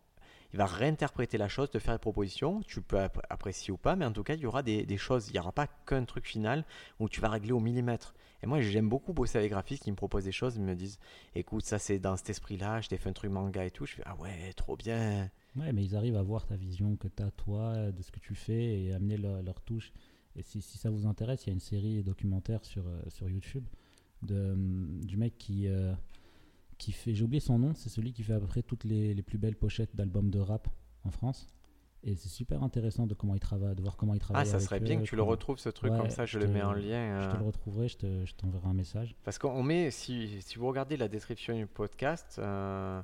il va réinterpréter la chose, te faire des propositions, tu peux ap- apprécier ou pas, mais en tout cas il y aura des, choses, il n'y aura pas qu'un truc final où tu vas régler au millimètre. Et moi j'aime beaucoup bosser avec des graphistes qui me proposent des choses, ils me disent, écoute, ça c'est dans cet esprit-là, je t'ai fait un truc manga et tout, je fais, ah ouais, trop bien. Ouais, mais ils arrivent à voir ta vision que tu as, toi, de ce que tu fais et amener leur, touche. Et si, si ça vous intéresse, il y a une série documentaire sur, euh, sur YouTube de, hum, du mec qui, euh, qui fait. J'ai oublié son nom, c'est celui qui fait à peu près toutes les, les plus belles pochettes d'albums de rap en France. Et c'est super intéressant de comment il travaille, de voir comment il travaille. Ah, ça serait eux, bien que tu le retrouves ce truc Ouais, comme ça, je je le te- mets en lien. Je euh, te le retrouverai, je te- je t'enverrai un message. Parce qu'on met, si, si vous regardez la description du podcast, euh,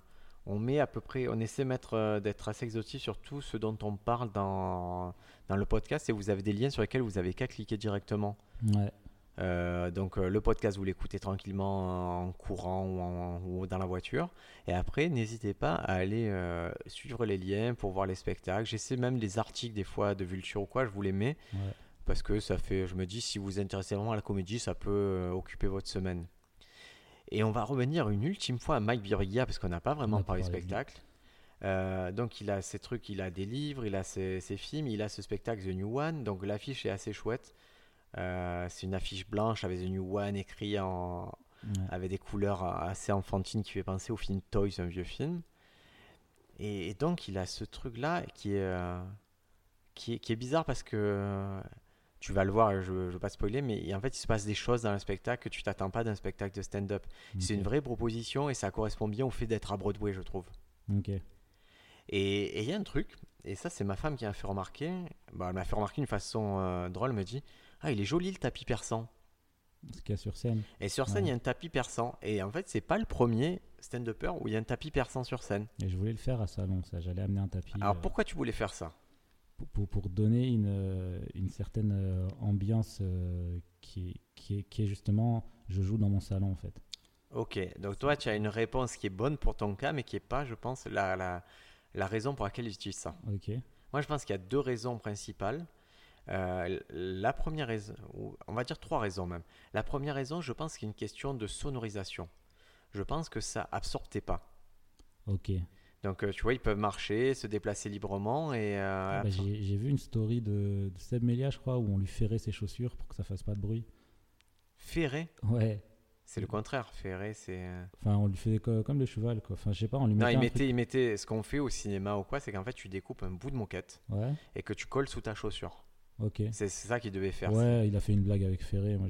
on met à peu près, on essaie mettre, euh, d'être assez exhaustif sur tout ce dont on parle dans, dans le podcast et vous avez des liens sur lesquels vous avez qu'à cliquer directement. Ouais. Euh, donc euh, le podcast, vous l'écoutez tranquillement en courant ou, en- ou dans la voiture. Et après, n'hésitez pas à aller euh, suivre les liens pour voir les spectacles. J'essaie même les articles des fois de Vulture ou quoi, je vous les mets. Ouais. Parce que ça fait, je me dis, si vous vous intéressez vraiment à la comédie, ça peut euh, occuper votre semaine. Et on va revenir une ultime fois à Mike Birgia, parce qu'on n'a pas vraiment parlé spectacle. Euh, donc il a ces trucs, il a des livres, il a ses, ses films, il a ce spectacle The New One. Donc l'affiche est assez chouette. Euh, c'est une affiche blanche avec The New One écrit en, Ouais. avec des couleurs assez enfantines qui fait penser au film Toys, un vieux film. Et, et donc il a ce truc là qui est, euh, qui est, qui est bizarre parce que euh, tu vas le voir, je ne veux pas spoiler, mais en fait il se passe des choses dans le spectacle que tu t'attends pas d'un spectacle de stand-up. C'est une vraie proposition et ça correspond bien au fait d'être à Broadway, je trouve. Ok. Et il y a un truc, et ça c'est ma femme qui m'a fait remarquer, bah, elle m'a fait remarquer d'une façon euh, drôle, elle me dit Ah, il est joli le tapis persan. Ce qu'il y a sur scène. Et sur scène, Ouais. il y a un tapis persan. Et en fait, c'est pas le premier stand-upper où il y a un tapis persan sur scène. Et je voulais le faire à Salon, ça. J'allais amener un tapis. Alors euh, pourquoi tu voulais faire ça? pour, pour, pour donner une, euh, une certaine euh, ambiance euh, qui, est, qui, est, qui est justement. Je joue dans mon salon en fait. Ok, donc toi, tu as une réponse qui est bonne pour ton cas, mais qui est pas, je pense, la, la, la raison pour laquelle j'utilise ça. Ok. Moi, je pense qu'il y a deux raisons principales. Euh, la première raison, on va dire trois raisons même. La première raison, je pense qu'il y a une question de sonorisation. Je pense que ça absorbe tes pas. Ok. Donc, euh, tu vois, ils peuvent marcher, se déplacer librement et. euh, Ah bah, J'ai vu une story de, de Seb Melia, je crois, où on lui ferrait ses chaussures pour que ça fasse pas de bruit. ferré, Ouais. c'est le contraire. Ferré, c'est. Enfin, on lui fait co- comme le cheval, quoi. Enfin, je sais pas, on lui Non, mettait il mettait, il mettait. Ce qu'on fait au cinéma ou quoi, c'est qu'en fait, tu découpes un bout de moquette Ouais. et que tu colles sous ta chaussure. Ok. C'est ça qu'il devait faire. Ouais, il a fait une blague avec Ferré. Moi.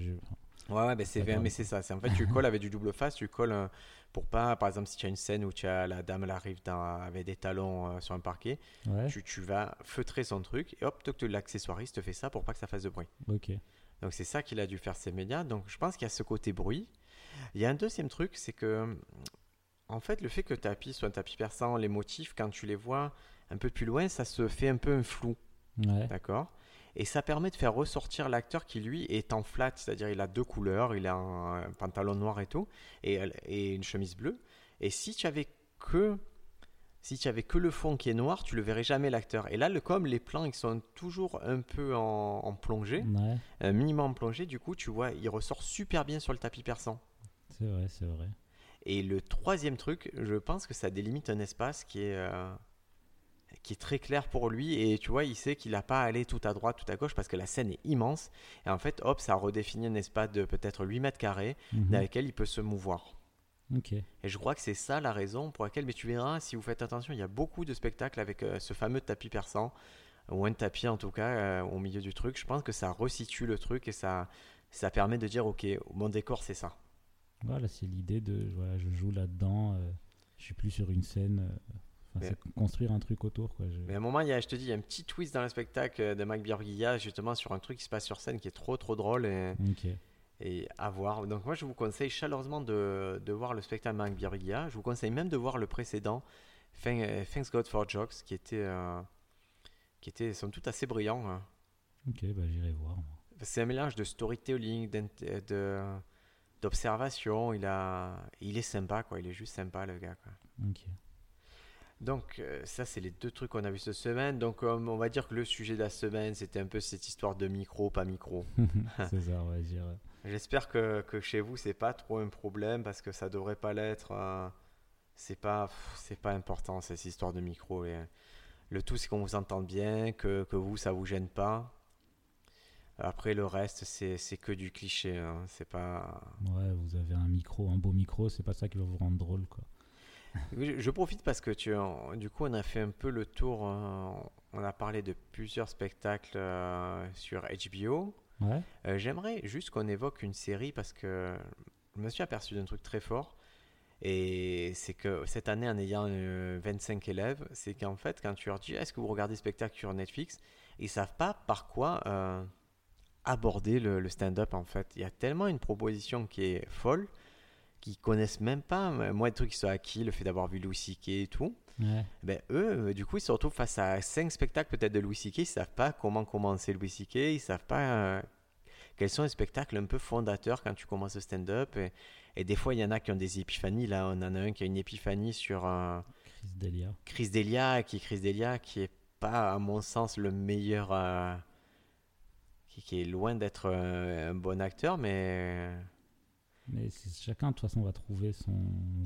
Ouais, ouais, ben c'est mais c'est ça. C'est en fait, tu (laughs) colles avec du double face, tu colles euh, pour pas, par exemple, si tu as une scène où tu as la dame, elle arrive dans- avec des talons euh, sur un parquet, Ouais. tu, tu vas feutrer son truc et hop, l'accessoiriste te fait ça pour pas que ça fasse de bruit. Ok. Donc c'est ça qu'il a dû faire ces médias. Donc je pense qu'il y a ce côté bruit. Il y a un deuxième truc, c'est que en fait, le fait que tapis soit un tapis persan, les motifs, quand tu les vois un peu plus loin, ça se fait un peu un flou. Ouais. D'accord? Et ça permet de faire ressortir l'acteur qui, lui, est en flat, c'est-à-dire il a deux couleurs, il a un, un pantalon noir et tout, et, elle- et une chemise bleue. Et si tu avais que. Si tu avais que le fond qui est noir, tu le verrais jamais l'acteur. Et là, le, comme les plans ils sont toujours un peu en, en plongée, Ouais. un minimum en plongée, du coup, tu vois, il ressort super bien sur le tapis persan. C'est vrai, c'est vrai. Et le troisième truc, je pense que ça délimite un espace qui est, euh, qui est très clair pour lui. Et tu vois, il sait qu'il n'a pas à aller tout à droite, tout à gauche, parce que la scène est immense. Et en fait, hop, ça redéfinit un espace de peut-être 8 mètres carrés Mhm. dans lequel il peut se mouvoir. Et je crois que c'est ça la raison pour laquelle, mais tu verras, si vous faites attention, il y a beaucoup de spectacles avec euh, ce fameux tapis persan, ou un tapis en tout cas, euh, au milieu du truc. Je pense que ça resitue le truc et ça, ça permet de dire, ok, mon décor, c'est ça. Voilà, c'est l'idée de. Voilà, je joue là-dedans. euh, je suis plus sur une scène. Enfin, Mais- c'est construire un truc autour, quoi. je- Mais à un moment, il y a, je te dis, il y a un petit twist dans le spectacle de Mike Birbiglia, justement sur un truc qui se passe sur scène qui est trop trop drôle et, à voir. Donc moi, je vous conseille chaleureusement de, de voir le spectacle de Mike Birbiglia. Je vous conseille même de voir le précédent, Thank- Thanks God for Jokes, qui était, euh, qui était somme toute assez brillant. hein. Ok, bah j'irai voir. C'est un mélange de storytelling, d'observation. Il a, il est sympa quoi. Il est juste sympa le gars quoi. Ok. Donc euh, ça c'est les deux trucs qu'on a vu cette semaine. Donc euh, on va dire que le sujet de la semaine c'était un peu cette histoire de micro pas micro. (laughs) c'est ça, on va dire. J'espère que, que chez vous c'est pas trop un problème parce que ça devrait pas l'être. euh, c'est pas c'est pas important cette histoire de micro. et, le tout c'est qu'on vous entende bien, que, que vous ça vous gêne pas. Après le reste c'est c'est que du cliché. hein, C'est pas. Ouais, vous avez un micro, un beau micro, c'est pas ça qui va vous rendre drôle, quoi. Oui, Je profite parce que tu, du coup, on a fait un peu le tour. euh, On a parlé de plusieurs spectacles euh, sur HBO. Ouais. Euh, J'aimerais juste qu'on évoque une série parce que je me suis aperçu d'un truc très fort. Et c'est que cette année, en ayant euh, 25 élèves, c'est qu'en fait, quand tu leur dis est-ce que vous regardez spectacle sur Netflix, ils savent pas par quoi euh, aborder le, le stand-up en fait. Il y a tellement une proposition qui est folle qu'ils connaissent même pas. Moi, des trucs qui sont acquis, le fait d'avoir vu Louis C.K. et tout. Ouais. Ben, eux, euh, du coup, ils se retrouvent face à cinq spectacles peut-être de Louis C.K. Ils savent pas comment commencer Louis C.K. Ils savent pas euh, quels sont les spectacles un peu fondateurs quand tu commences le stand-up et, et des fois, il y en a qui ont des épiphanies. Là, on en a un qui a une épiphanie sur un Chris Delia. Chris Delia, qui Chris Delia, qui est pas, à mon sens, le meilleur, euh, qui, qui est loin d'être euh, un bon acteur, mais Mais chacun, de toute façon, va trouver son,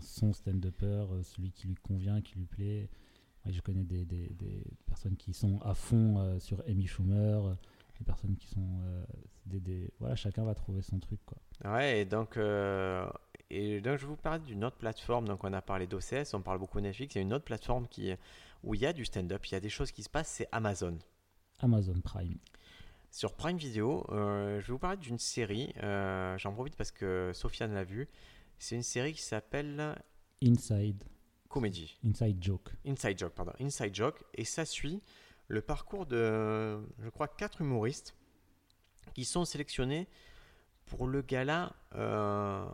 son stand-upper, euh, celui qui lui convient, qui lui plaît. Je connais des, des- des personnes qui sont à fond euh, sur Amy Schumer, euh, des personnes qui sont. euh, des, des- Voilà, chacun va trouver son truc, quoi. Ouais, et donc, euh, et donc je vais vous parler d'une autre plateforme. Donc, on a parlé d'OCS, on parle beaucoup de Netflix. Il y a une autre plateforme qui, où il y a du stand-up, il y a des choses qui se passent, c'est Amazon. Amazon Prime. Sur Prime Video, euh, je vais vous parler d'une série. euh, J'en profite parce que Sofiane l'a vue. C'est une série qui s'appelle Inside, Comedy. Inside Joke. Inside Joke, pardon. Inside Joke. Et ça suit le parcours de, je crois, quatre humoristes qui sont sélectionnés pour le gala. euh,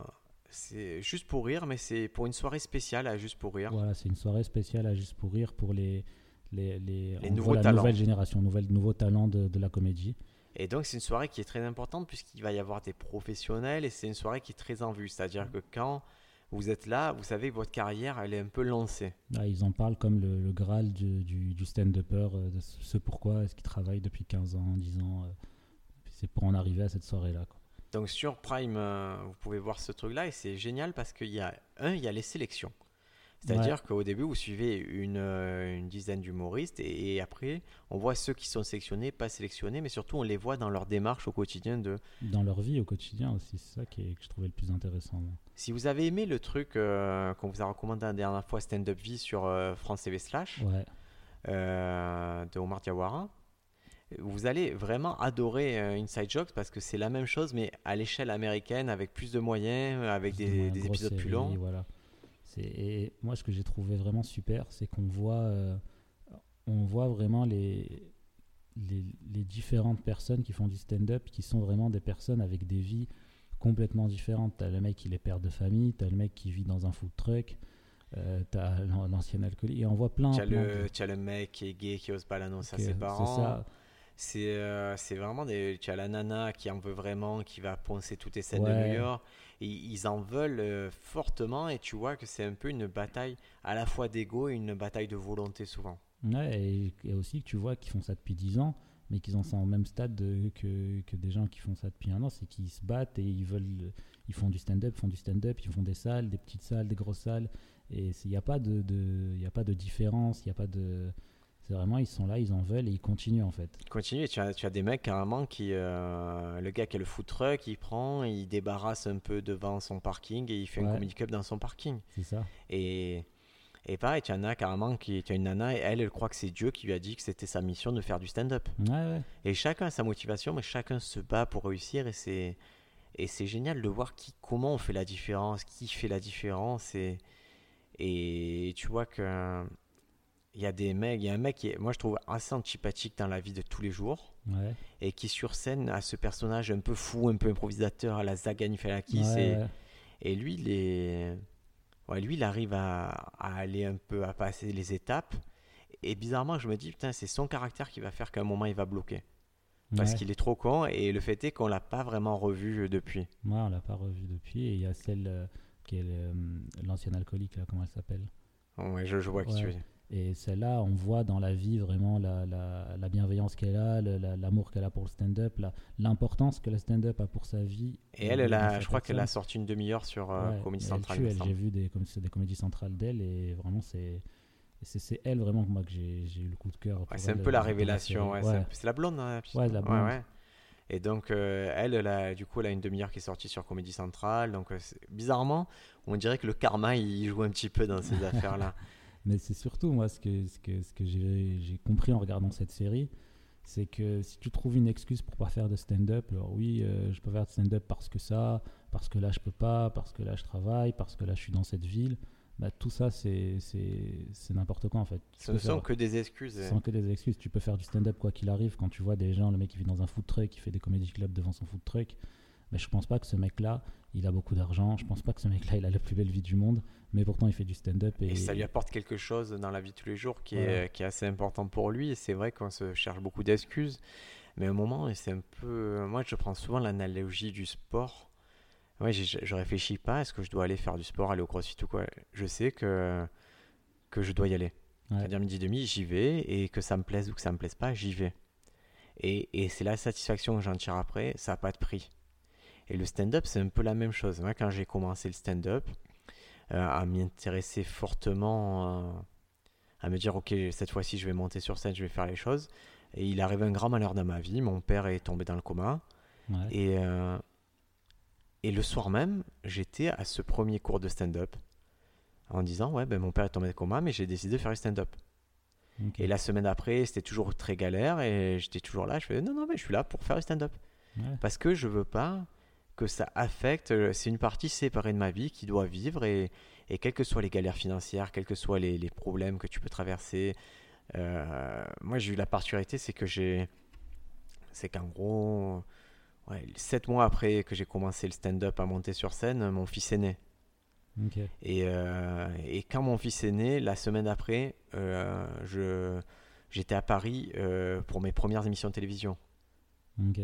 c'est juste pour rire, mais c'est pour une soirée spéciale à juste pour rire. Voilà, c'est une soirée spéciale à Juste pour Rire pour les, les, les, Les nouveaux la talents. nouvelle génération, nouvelle, nouveaux talents de, de la comédie. Et donc, c'est une soirée qui est très importante puisqu'il va y avoir des professionnels et c'est une soirée qui est très en vue. C'est-à-dire que quand vous êtes là, vous savez que votre carrière, elle est un peu lancée. Là, ils en parlent comme le, le Graal du, du, du stand-upper, euh, de ce pourquoi est-ce qu'ils travaillent depuis 15 ans, 10 ans. euh, c'est pour en arriver à cette soirée-là. Donc sur Prime, euh, vous pouvez voir ce truc-là et c'est génial parce qu'il y a un, il y a les sélections. C'est-à-dire qu'au début, vous suivez une, euh, une dizaine d'humoristes et, et après, on voit ceux qui sont sélectionnés, pas sélectionnés, mais surtout on les voit dans leur démarche au quotidien de. Dans leur vie au quotidien aussi, c'est ça qui est, que je trouvais le plus intéressant. Si vous avez aimé le truc euh, qu'on vous a recommandé la dernière fois, Stand Up Vie sur euh, France TV Slash, Ouais, euh, de Omar Diawara, vous allez vraiment adorer Inside Jokes parce que c'est la même chose mais à l'échelle américaine avec plus de moyens, avec plus des, épisodes plus longs. Voilà. Et moi, ce que j'ai trouvé vraiment super, c'est qu'on voit, euh, on voit vraiment les, les, les différentes personnes qui font du stand-up, qui sont vraiment des personnes avec des vies complètement différentes. T'as le mec qui est père de famille, t'as le mec qui vit dans un food truck, euh, t'as l'an- l'ancien alcoolique, et on voit plein. Tu as, plein le, de- le mec qui est gay qui ose pas l'annoncer à ses c'est parents. C'est euh, c'est vraiment des. Tu as la nana qui en veut vraiment, qui va poncer toutes les scènes de. New York. Et ils en veulent euh, fortement et tu vois que c'est un peu une bataille à la fois d'ego et une bataille de volonté souvent. Ouais, et, et aussi que tu vois qu'ils font ça depuis 10 ans, mais qu'ils en sont au même stade de- que, que des gens qui font ça depuis un an, c'est qu'ils se battent et ils veulent, ils font du stand-up, font du stand-up, ils font des salles, des petites salles, des grosses salles, et il n'y a pas de, de- y a pas de différence, il y a pas de, c'est vraiment ils sont là, ils en veulent et ils continuent en fait. Continue, et tu as, tu as des mecs carrément qui. euh, le gars qui a le food truck, il prend, il débarrasse un peu devant son parking et il fait un Ouais. comedy club dans son parking. C'est ça. Et, et pareil, tu en as carrément qui. Tu as une nana et elle, elle croit que c'est Dieu qui lui a dit que c'était sa mission de faire du stand-up. Ouais, ouais. Et chacun a sa motivation, mais chacun se bat pour réussir et c'est. Et c'est génial de voir qui, comment on fait la différence, qui fait la différence. Et, et tu vois que. Il y a des mecs, il y a un mec qui est, moi je trouve assez antipathique dans la vie de tous les jours. Ouais. et qui sur scène a ce personnage un peu fou, un peu improvisateur à la Zagan Falakis Ouais, et, lui il est ouais, lui il arrive à, à aller un peu à passer les étapes. Et bizarrement je me dis putain c'est son caractère qui va faire qu'à un moment il va bloquer. Parce qu'il est trop con et le fait est qu'on l'a pas vraiment revu euh, depuis. Moi, on l'a pas revu depuis, et il y a celle euh, qui est euh, l'ancienne alcoolique, là, comment elle s'appelle? Ouais, je, je vois qui tu. Et celle-là, on voit dans la vie vraiment la, la, la bienveillance qu'elle a, l'amour qu'elle a pour le stand-up, l'importance que le stand-up a pour sa vie. Et elle, elle a, je crois qu'elle a sorti une demi-heure sur euh, Ouais, Comedy et Central. Elle il tue, me elle, semble. j'ai vu des, comédies centrales d'elle et vraiment c'est elle vraiment que moi que j'ai eu le coup de cœur. Ouais, c'est un peu la révélation. ouais, c'est- la blonde. hein, la petite- Ouais, la blonde. Et donc, euh, elle, elle a- du coup, elle a une demi-heure qui est sortie sur Comédie Centrale. Donc, euh, bizarrement, on dirait que le karma, il joue un petit peu dans ces (laughs) affaires-là. Mais c'est surtout, moi, ce que, ce que, ce que j'ai compris en regardant cette série, c'est que si tu trouves une excuse pour pas faire de stand-up, alors oui, euh, je peux faire de stand-up parce que ça, parce que là je peux pas, parce que là je travaille, parce que là je suis dans cette ville, bah, tout ça c'est c'est- c'est n'importe quoi en fait. Tu Ce sont faire- que des excuses. sans que des excuses, tu peux faire du stand-up quoi qu'il arrive. Quand tu vois des gens, le mec qui vit dans un food truck, qui fait des comédie clubs devant son food truck, mais je pense pas que ce mec-là, il a beaucoup d'argent. Je pense pas que ce mec-là, il a la plus belle vie du monde, mais pourtant il fait du stand-up et, Et ça lui apporte quelque chose dans la vie de tous les jours qui, Voilà. est, qui est assez important pour lui. Et c'est vrai qu'on se cherche beaucoup d'excuses. Mais un moment, et c'est un peu. Moi, je prends souvent l'analogie du sport. Ouais, j'ai- je réfléchis pas, est-ce que je dois aller faire du sport, aller au crossfit ou quoi? Je sais que, que je dois y aller. Ouais. C'est-à-dire midi et demi, j'y vais, et que ça me plaise ou que ça me plaise pas, j'y vais. Et, et c'est la satisfaction que j'en tire après, ça n'a pas de prix. Et le stand-up, c'est un peu la même chose. Moi, quand j'ai commencé le stand-up, euh, à m'y intéresser fortement, euh, à me dire, ok, cette fois-ci, je vais monter sur scène, je vais faire les choses. Et il arrive un grand malheur dans ma vie. Mon père est tombé dans le coma. Ouais. Et, euh, et le soir même, j'étais à ce premier cours de stand-up en disant, ouais, ben, mon père est tombé dans le coma, mais j'ai décidé de faire du stand-up. Et la semaine après, c'était toujours très galère et j'étais toujours là. Je fais non, non, mais je suis là pour faire du stand-up. Ouais. Parce que je veux pas que ça affecte. euh, C'est une partie séparée de ma vie qui doit vivre et, et quelles que soient les galères financières, quels que soient les, les problèmes que tu peux traverser. euh, moi, j'ai eu la particularité, c'est que j'ai. C'est qu'en gros, ouais, sept mois après que j'ai commencé le stand-up à monter sur scène, mon fils est né. Et, euh, et quand mon fils est né, la semaine après, euh, je, j'étais à Paris pour mes premières émissions de télévision.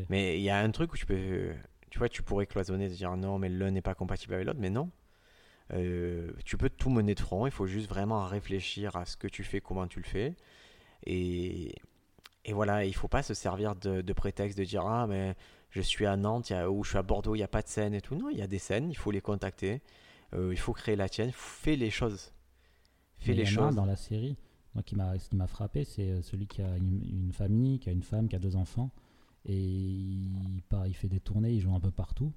Mais il y a un truc où tu peux, tu vois, tu pourrais cloisonner, te dire non, mais l'un n'est pas compatible avec l'autre, mais non. Euh, tu peux tout mener de front, il faut juste vraiment réfléchir à ce que tu fais, comment tu le fais. Et, et voilà, il faut pas se servir de, de prétexte de dire ah, mais je suis à Nantes il y a- ou je suis à Bordeaux, il n'y a pas de scène et tout. Non, il y a des scènes, il faut les contacter, Euh, il faut créer la tienne, fais les choses. Fais Mais les il y en a un choses. dans la série, moi qui m'a, ce qui m'a frappé, c'est euh, celui qui a une, une famille, qui a une femme, qui a deux enfants, et il, part, il fait des tournées, il joue un peu partout,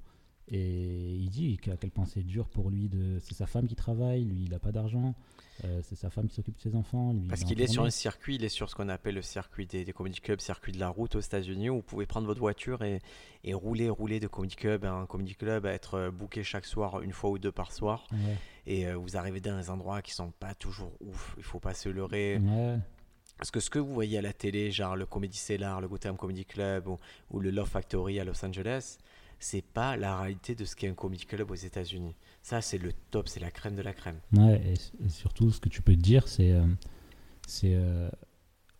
et il dit à quel point c'est dur pour lui de, c'est sa femme qui travaille, lui il a pas d'argent, euh, c'est sa femme qui s'occupe de ses enfants, lui. Parce qu'il est sur un circuit, il est sur ce qu'on appelle le circuit des, des comedy clubs, circuit de la route aux États-Unis, où vous pouvez prendre votre voiture et, et rouler, rouler de comedy club en comedy club, être euh, booké chaque soir, une fois ou deux par soir. Ouais, Et euh, vous arrivez dans des endroits qui sont pas toujours ouf, il faut pas se leurrer. ouais, Parce que ce que vous voyez à la télé, genre le Comedy Cellar, le Gotham Comedy Club ou, le Love Factory à Los Angeles, c'est pas la réalité de ce qu'est un comedy club aux États-Unis. Ça, c'est le top, c'est la crème de la crème. ouais, et, surtout ce que tu peux te dire, c'est, euh, euh,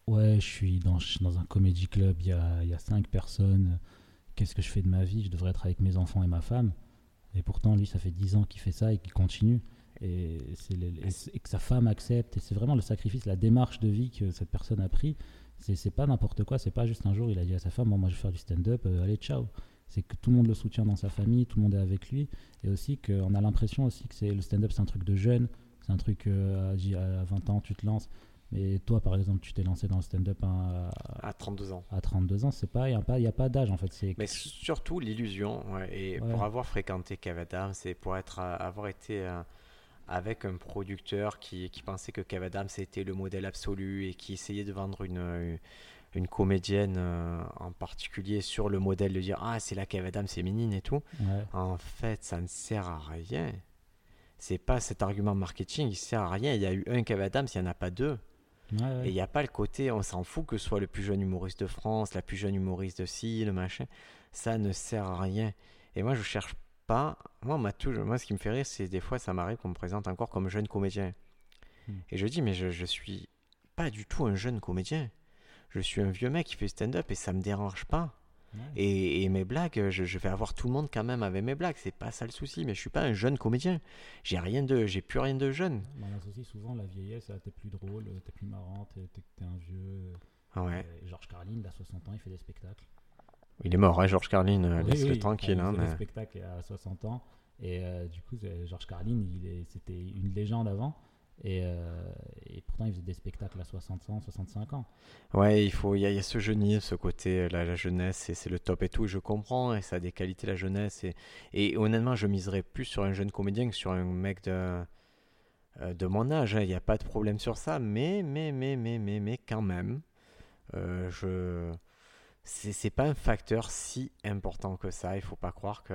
ouais, je suis dans, un comédie club, il y a, y cinq personnes, qu'est-ce que je fais de ma vie? Je devrais être avec mes enfants et ma femme. Et pourtant, lui, ça fait 10 ans qu'il fait ça et qu'il continue. Et, que sa femme accepte. Et c'est vraiment le sacrifice, la démarche de vie que cette personne a pris. C'est c'est pas n'importe quoi. C'est pas juste un jour, il a dit à sa femme Bon, Moi, je vais faire du stand-up, euh, allez, ciao. C'est que tout le monde le soutient dans sa famille, tout le monde est avec lui. Et aussi qu'on a l'impression aussi que c'est le stand-up, c'est un truc de jeune. C'est un truc euh, à, dix- à 20 ans, tu te lances. Mais toi, par exemple, tu t'es lancé dans le stand-up à, À 32 ans. à 32 ans. C'est pas, il n'y a pas, y a pas d'âge en fait. C'est Mais surtout l'illusion. ouais, et Ouais. pour avoir fréquenté Kev Adams et pour être, euh, avoir été avec un producteur qui, qui pensait que Kev Adams était le modèle absolu et qui essayait de vendre une, euh, une comédienne euh, en particulier sur le modèle de dire Ah, c'est la Kev Adams féminine et tout. ouais. En fait, ça ne sert à rien. C'est pas cet argument marketing, il sert à rien. Il y a eu un Kev Adams, il n'y en a pas deux. Ouais, ouais. Et il n'y a pas le côté, on s'en fout que ce soit le plus jeune humoriste de France, la plus jeune humoriste de ci, le machin. Ça ne sert à rien. Et moi, je cherche pas. Moi, on m'a toujours- moi ce qui me fait rire, c'est des fois, ça m'arrive qu'on me présente encore comme jeune comédien. Hmm. Et je dis, mais je, je suis pas du tout un jeune comédien. Je suis un vieux mec qui fait stand-up et ça me dérange pas. Et, et mes blagues, je, je vais avoir tout le monde quand même avec mes blagues. C'est pas ça le souci. Mais je suis pas un jeune comédien. J'ai rien de, j'ai plus rien de jeune. On associe souvent la vieillesse à t'es plus drôle, t'es plus marrant, t'es un vieux. Ouais. Euh, Georges Carlin, il a 60 ans, il fait des spectacles. Il est mort, hein, Georges Carlin. euh, Oui, Laisse-le oui, tranquille. il hein, mais- spectacles à 60 ans. Et euh, du coup, c'est- Georges Carlin, c'était une légende avant. Et, euh, et pourtant, il faisait des spectacles à 60 ans, 65 ans. Ouais, il faut, il y, a- il y a ce jeunir, ce côté, euh, la, la jeunesse, c'est le top et tout. Je comprends, et ça a des qualités, la jeunesse. Et, et honnêtement, je miserais plus sur un jeune comédien que sur un mec de, euh, de mon âge. hein. Il n'y a pas de problème sur ça. Mais, mais, mais, mais, mais, mais, quand même, euh, je. C'est pas un facteur si important que ça. Il faut pas croire que,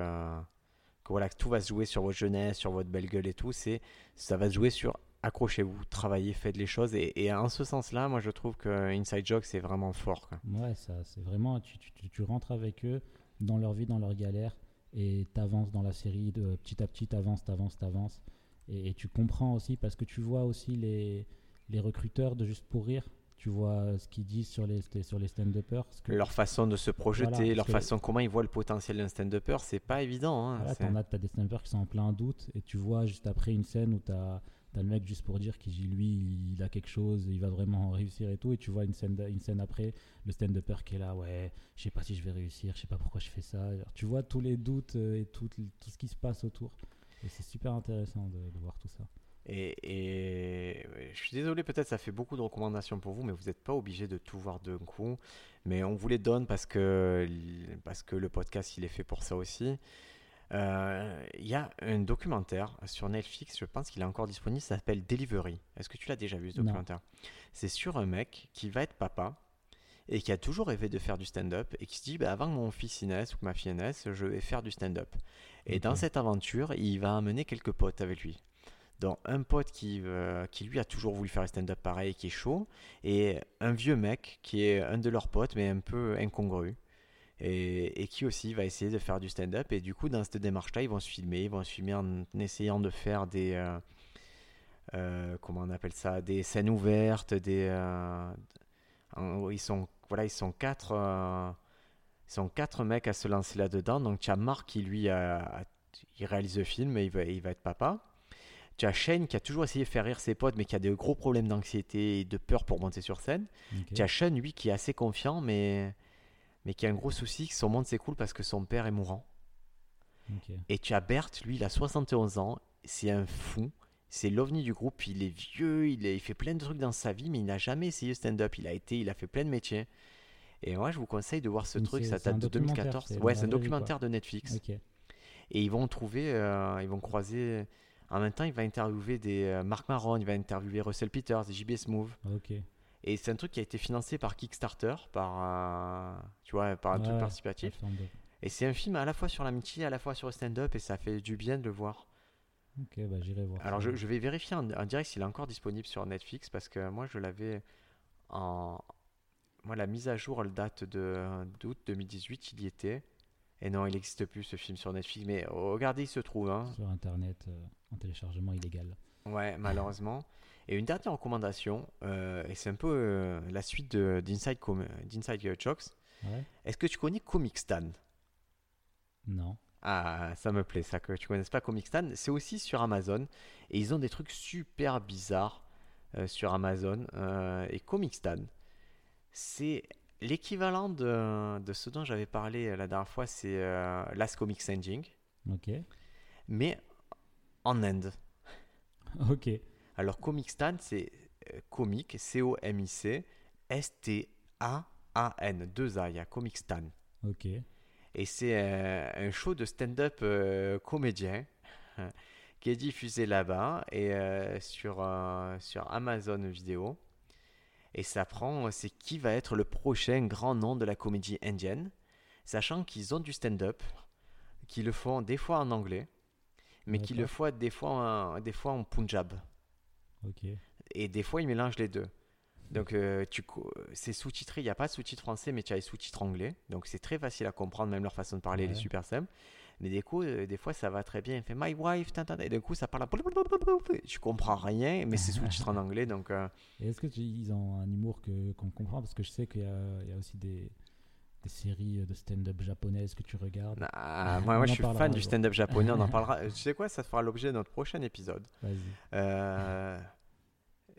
que, voilà, que tout va se jouer sur votre jeunesse, sur votre belle gueule et tout. C'est, ça va se jouer sur accrochez-vous, travaillez, faites les choses. Et, en ce sens-là, moi, je trouve que Inside Joke, c'est vraiment fort. Ouais, ça, c'est vraiment. Tu, tu, rentres avec eux dans leur vie, dans leur galère, et t'avances dans la série petit à petit, t'avances, t'avances, t'avances. Et, et tu comprends aussi, parce que tu vois aussi les, les recruteurs de Juste pour Rire. Tu vois ce qu'ils disent sur les, sur les stand-uppers. que- Leur façon de se projeter, Voilà, leur que- façon, comment ils voient le potentiel d'un stand-upper, c'est pas évident. hein, Voilà, t'en as, t'as des stand-uppers qui sont en plein doute et tu vois juste après une scène où t'as as le mec juste pour dire qu'il lui il a quelque chose, il va vraiment réussir et tout et tu vois une scène, une scène après le stand-upper qui est là ouais je sais pas si je vais réussir, je sais pas pourquoi je fais ça. Alors, tu vois tous les doutes euh, et tout, tout ce qui se passe autour et c'est super intéressant de, de voir tout ça. Et, et je suis désolé, peut-être ça fait beaucoup de recommandations pour vous, mais vous n'êtes pas obligé de tout voir d'un coup. Mais on vous les donne parce que, parce que le podcast, il est fait pour ça aussi. Euh, Il y a un documentaire sur Netflix, je pense qu'il est encore disponible, ça s'appelle Delivery. Est-ce que tu l'as déjà vu ce documentaire? C'est sur un mec qui va être papa et qui a toujours rêvé de faire du stand-up et qui se dit bah, avant que mon fils y naisse ou que ma fille naisse, je vais faire du stand-up. Et dans cette aventure, il va amener quelques potes avec lui. Donc un pote qui, euh, qui lui a toujours voulu faire stand-up pareil, qui est chaud, et un vieux mec qui est un de leurs potes mais un peu incongru. Et, et qui aussi va essayer de faire du stand-up. Et du coup, dans cette démarche-là, ils vont se filmer, ils vont se filmer en essayant de faire des. euh, euh, comment on appelle ça Des scènes ouvertes, des. ils sont, voilà, ils sont quatre. ils sont quatre mecs à se lancer là-dedans. Donc, tu as Marc qui, lui, a- a- il réalise le film et il va, il va être papa. Tu as Shane qui a toujours essayé de faire rire ses potes, mais qui a des gros problèmes d'anxiété et de peur pour monter sur scène. Ok. Tu as Sean, lui, qui est assez confiant, mais, mais qui a un gros souci, que son monde s'écoule parce que son père est mourant. Et tu as Bert, lui, il a 71 ans, c'est un fou, c'est l'ovni du groupe, il est vieux, il, est- il fait plein de trucs dans sa vie, mais il n'a jamais essayé stand-up, il a été, il a fait plein de métiers. Et moi, je vous conseille de voir ce truc, ça date de documentaire, 2014. c'est Ouais, c'est un documentaire de Netflix. Et ils vont trouver, euh, ils vont croiser. En même temps, il va interviewer des euh, Marc Maron, il va interviewer Russell Peters, JB Smooth. Ok. Et c'est un truc qui a été financé par Kickstarter, par, euh, tu vois, par un Ouais, truc participatif. Et c'est un film à la fois sur l'amitié, à la fois sur le stand-up, et ça fait du bien de le voir. Ok, bah j'irai voir. Alors je, je vais vérifier en, en direct s'il est encore disponible sur Netflix, parce que moi je l'avais en... Moi la mise à jour, elle date d'août 2018, il y était. Et non, il n'existe plus ce film sur Netflix, mais regardez, il se trouve. Hein. Sur internet euh, en téléchargement illégal. Ouais, malheureusement. Et une dernière recommandation, euh, et c'est un peu euh, la suite de- d'Inside Jokes. Ouais. Est-ce que tu connais Comic Stan? Non. Ah, ça me plaît, ça que tu connaisses pas Comic Stan. C'est aussi sur Amazon. Et ils ont des trucs super bizarres euh, sur Amazon. Et Comic Stan, c'est l'équivalent de, de ce dont j'avais parlé la dernière fois, c'est Last Comic Standing, Ok. mais en Inde. Ok. Alors, Comic Stan, c'est euh, comic, C-O-M-I-C, S-T-A-A-N, deux A, il y a Comic Stan. Ok. Et c'est euh, un show de stand-up euh, comédien euh, qui est diffusé là-bas et euh, sur, sur Amazon Vidéo. Et ça prend, c'est qui va être le prochain grand nom de la comédie indienne, sachant qu'ils ont du stand-up, qu'ils le font des fois en anglais, mais qu'ils le font des fois en, des fois en punjab. Et des fois, ils mélangent les deux. Donc, euh, tu c'est sous-titré. Il n'y a pas de sous-titres français, mais tu as les sous-titres anglais. Donc, c'est très facile à comprendre, même leur façon de parler, elle est Ouais. super simple. Mais des coups, euh, des fois, ça va très bien. Il fait My wife, et d'un coup, ça parle. à- Tu comprends rien, mais c'est sous-titré en anglais. Donc, euh, Et est-ce que tu- ils ont un humour qu'on comprend? Parce que je sais qu'il y, y a aussi des, des séries de stand-up japonaises que tu regardes. ah, moi, moi, je suis fan du stand-up japonais. On en parlera. (laughs) Tu sais quoi Ça fera l'objet de notre prochain épisode. Vas-y. Euh,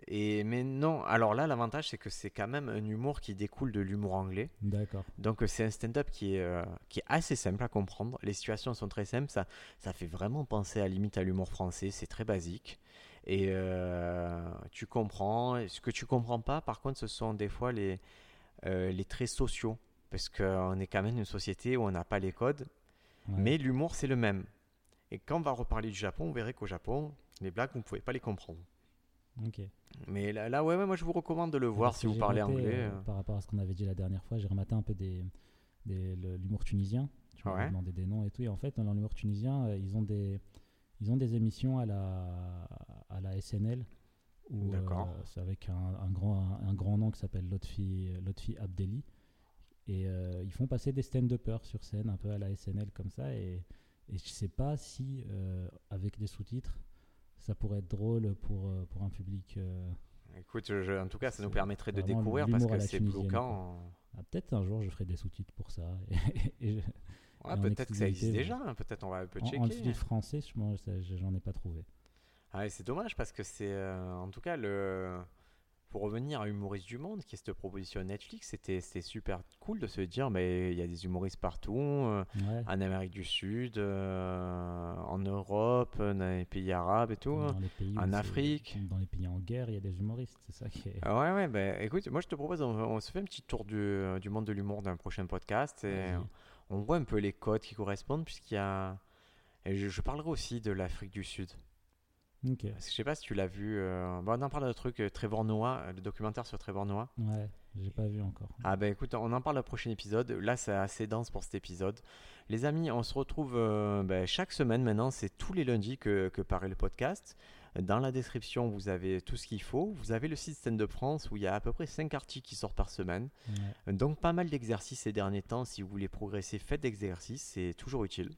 et mais non. Alors là, l'avantage, c'est que c'est quand même un humour qui découle de l'humour anglais. D'accord. Donc euh, c'est un stand-up qui est, euh, qui est assez simple à comprendre. Les situations sont très simples. Ça, ça fait vraiment penser à limite à l'humour français. C'est très basique. Et euh, tu comprends. Ce que tu comprends pas, par contre, ce sont des fois les, euh, les traits sociaux. Parce qu'on est quand même une société où on n'a pas les codes. Ouais. Mais l'humour, c'est le même. Et quand on va reparler du Japon, on verrait qu'au Japon, les blagues, vous ne pouvez pas les comprendre. Ok. Mais là, là, ouais, ouais, moi je vous recommande de le voir si vous parlez anglais. euh, euh. par rapport à ce qu'on avait dit la dernière fois, j'ai rematé un peu des, des- l'humour tunisien. Tu m'avais Ouais. demandé des noms et tout. Et en fait, dans l'humour tunisien, euh, ils ont des, ils ont des émissions à la, à la SNL. D'accord. euh, c'est avec un, un grand, un, grand nom qui s'appelle Lotfi, Lotfi Abdelli. Et euh, ils font passer des stand-uppers sur scène, un peu à la SNL comme ça. Et, et je sais pas si, euh, avec des sous-titres, ça pourrait être drôle pour, euh, pour un public. euh, Écoute, je- en tout cas, ça nous permettrait de découvrir parce que c'est bloquant. Ah, peut-être un jour je ferai des sous-titres pour ça. Et, (laughs) et je- Ouais, en peut-être que ça existe déjà. hein, Peut-être on va un peu en, en checker. sous-titres français, je moi, j'en ai pas trouvé. Ah, c'est dommage parce que c'est, en tout cas, le. Pour revenir à Humoriste du Monde, qui est cette proposition Netflix, c'était super cool de se dire, mais il y a des humoristes partout, euh, Ouais. en Amérique du Sud, euh, en Europe, dans les pays arabes et tout. hein. Dans les pays où En Afrique. Dans les pays en guerre, il y a des humoristes, c'est ça qui est. Ah ouais, ouais, ben écoute, moi je te propose, on, on se fait un petit tour du, du monde de l'humour d'un prochain podcast et on voit un peu les codes qui correspondent, puisqu'il y a. Et je, je parlerai aussi de l'Afrique du Sud. Ok. Parce que je sais pas si tu l'as vu. euh, bon, on en parle de truc, euh, Trevor Noah, euh, le documentaire sur Trevor Noah. Ouais, j'ai pas vu encore. Ah ben écoute, on en parle au prochain épisode. Là, c'est assez dense pour cet épisode. Les amis, on se retrouve euh, ben, chaque semaine maintenant. C'est tous les lundis que, que paraît le podcast. Dans la description, vous avez tout ce qu'il faut. Vous avez le site Stand Up France où il y a à peu près 5 articles qui sortent par semaine. Ouais. Donc pas mal d'exercices ces derniers temps. Si vous voulez progresser, faites d'exercices. C'est toujours utile.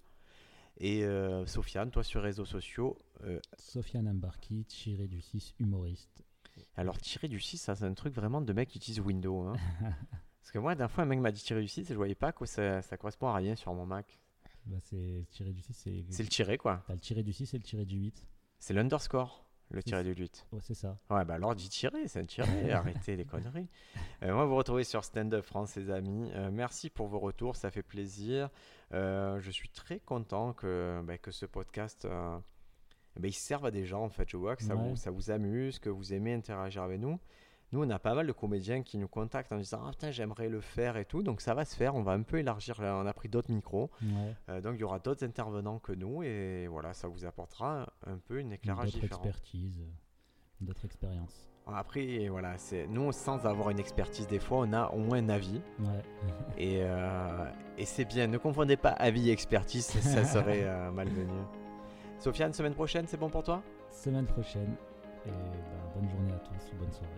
Et euh, Sofiane, toi sur réseaux sociaux, euh, Sofiane Ambarki, tiré du 6, humoriste. alors tirer du 6, ça c'est un truc vraiment de mec qui utilise Windows. hein. (laughs) Parce que moi, dernière fois, un mec m'a dit tirer du 6 et je voyais pas que ça, ça correspond à rien sur mon Mac. Bah, c'est tiré du 6, c'est. C'est le tiré quoi. T'as le tiré du 6 et le tiré du 8. C'est l'underscore, le tiré du 8. Ouais, c'est ça. Ouais, bah alors dis tirer, c'est un tiré, (laughs) arrêtez les conneries. Euh, moi, vous retrouvez sur Stand Up France, les amis. Euh, merci pour vos retours, ça fait plaisir. Euh, je suis très content que, bah, que ce podcast, euh, bah, il serve à des gens en fait. Je vois que ça, Ouais. vous, ça vous amuse, que vous aimez interagir avec nous. Nous, on a pas mal de comédiens qui nous contactent en disant Ah putain, j'aimerais le faire et tout. Donc ça va se faire, on va un peu élargir. là, On a pris d'autres micros. Ouais. Euh, donc il y aura d'autres intervenants que nous et voilà, ça vous apportera un peu une éclairage D'autres différent. expertises, euh, d'autres expériences. Après, voilà, c'est nous sans avoir une expertise des fois, on a au moins un avis Ouais. (laughs) et, euh, et c'est bien. Ne confondez pas avis et expertise, ça serait euh, malvenu. Sofiane, semaine prochaine, c'est bon pour toi? Semaine prochaine. Et bah, bonne journée à tous, bonne soirée.